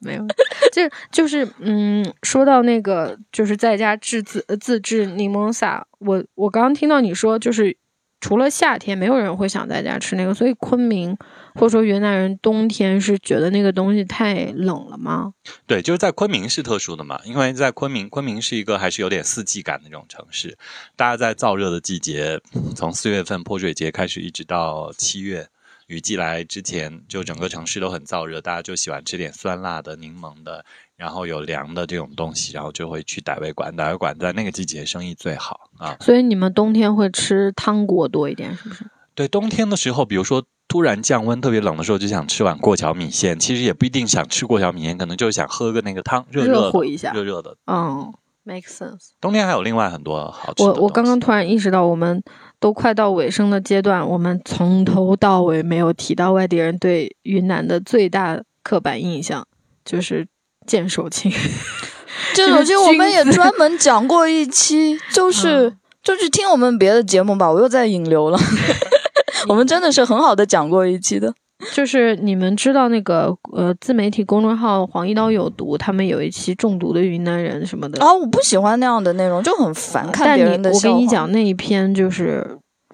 S2: 没有，就就是嗯，说到那个，就是在家制自自制柠檬撒，我我刚刚听到你说，就是除了夏天，没有人会想在家吃那个，所以昆明或者说云南人冬天是觉得那个东西太冷了吗？
S3: 对，就是在昆明是特殊的嘛，因为在昆明，昆明是一个还是有点四季感的那种城市，大家在燥热的季节，从四月份泼水节开始，一直到七月。雨季来之前，就整个城市都很燥热，大家就喜欢吃点酸辣的、柠檬的，然后有凉的这种东西，然后就会去傣味馆。傣味馆在那个季节生意最好啊。
S2: 所以你们冬天会吃汤锅多一点，是不是？
S3: 对，冬天的时候，比如说突然降温、特别冷的时候，就想吃碗过桥米线。其实也不一定想吃过桥米线，可能就是想喝个那个汤，热
S2: 热乎一下，
S3: 热热的。
S2: 嗯，make sense。
S3: 冬天还有另外很多好吃的。
S2: 我我刚刚突然意识到，我们。都快到尾声的阶段，我们从头到尾没有提到外地人对云南的最大刻板印象，就是见手青。
S1: 剑手青我们也专门讲过一期，就是就是听我们别的节目吧。我又在引流了 我们真的是很好的讲过一期的。
S2: 就是你们知道那个呃自媒体公众号“黄一刀有毒”，他们有一期中毒的云南人什么的
S1: 啊，我不喜欢那样的内容，就很烦看别人的。
S2: 我跟你讲，那一篇就是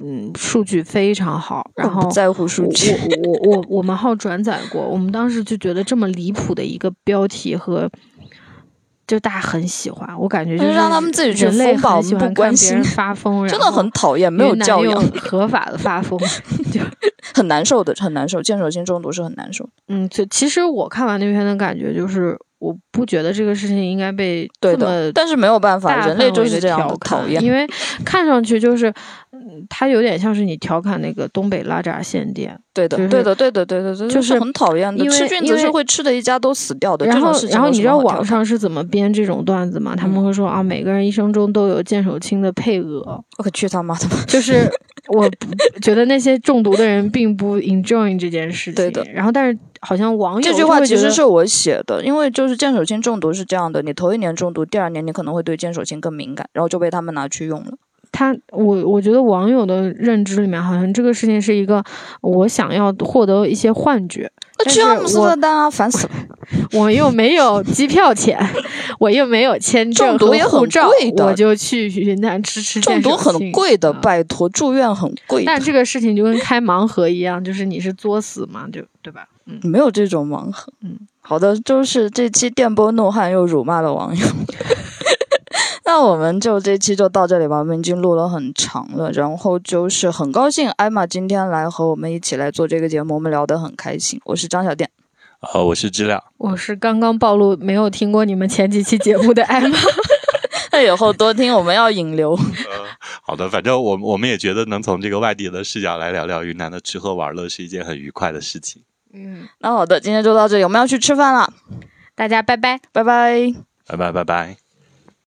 S2: 嗯，数据非常好，然后
S1: 不在乎数据。
S2: 我我我我们号转载过，我们当时就觉得这么离谱的一个标题和。就大家很喜欢，我感觉就是
S1: 让他们自己去疯吧，我们不关心
S2: 发疯，
S1: 真的很讨厌，没有教养，
S2: 合法的发疯，就
S1: 很难受的，很难受。剑手性中毒是很难受。
S2: 嗯，就其实我看完那篇的感觉就是，我不觉得这个事情应该被
S1: 对的，但是没有办法，人类就是这样的讨厌，
S2: 因为看上去就是。嗯，它有点像是你调侃那个东北拉闸限店，
S1: 对的，对的，对的，对的，就是很讨厌的。吃菌子是会吃的一家都死掉的。
S2: 然后，然后你知道网上是怎么编这种段子吗？他们会说啊，每个人一生中都有剑手青的配额。
S1: 我可去他妈的！
S2: 就是 我觉得那些中毒的人并不 enjoy 这件事情。
S1: 对的。
S2: 然后，但是好像网友
S1: 这句话其实是我写的，因为就是剑手青中毒是这样的：你头一年中毒，第二年你可能会对剑手青更敏感，然后就被他们拿去用了。
S2: 他我我觉得网友的认知里面，好像这个事情是一个我想要获得一些幻觉。
S1: 那去阿姆斯的丹啊，烦死了！
S2: 我又没有机票钱，我又没有签证和护照，我就去云南吃吃。
S1: 中毒很贵的，拜托，住院很贵。
S2: 但这个事情就跟开盲盒一样，就是你是作死嘛，就对吧？
S1: 嗯，没有这种盲盒。嗯，好的，就是这期电波怒汉又辱骂了网友。那我们就这期就到这里吧，我们已经录了很长了。然后就是很高兴艾玛今天来和我们一起来做这个节目，我们聊得很开心。我是张小店，
S3: 呃，我是知了，
S2: 我是刚刚暴露没有听过你们前几期节目的艾玛。
S1: 那以后多听，我们要引流。
S3: 好的，反正我我们也觉得能从这个外地的视角来聊聊云南的吃喝玩乐是一件很愉快的事情。
S2: 嗯，
S1: 那好的，今天就到这里，我们要去吃饭了，
S2: 大家拜拜。
S1: 拜拜。
S3: 拜拜拜拜。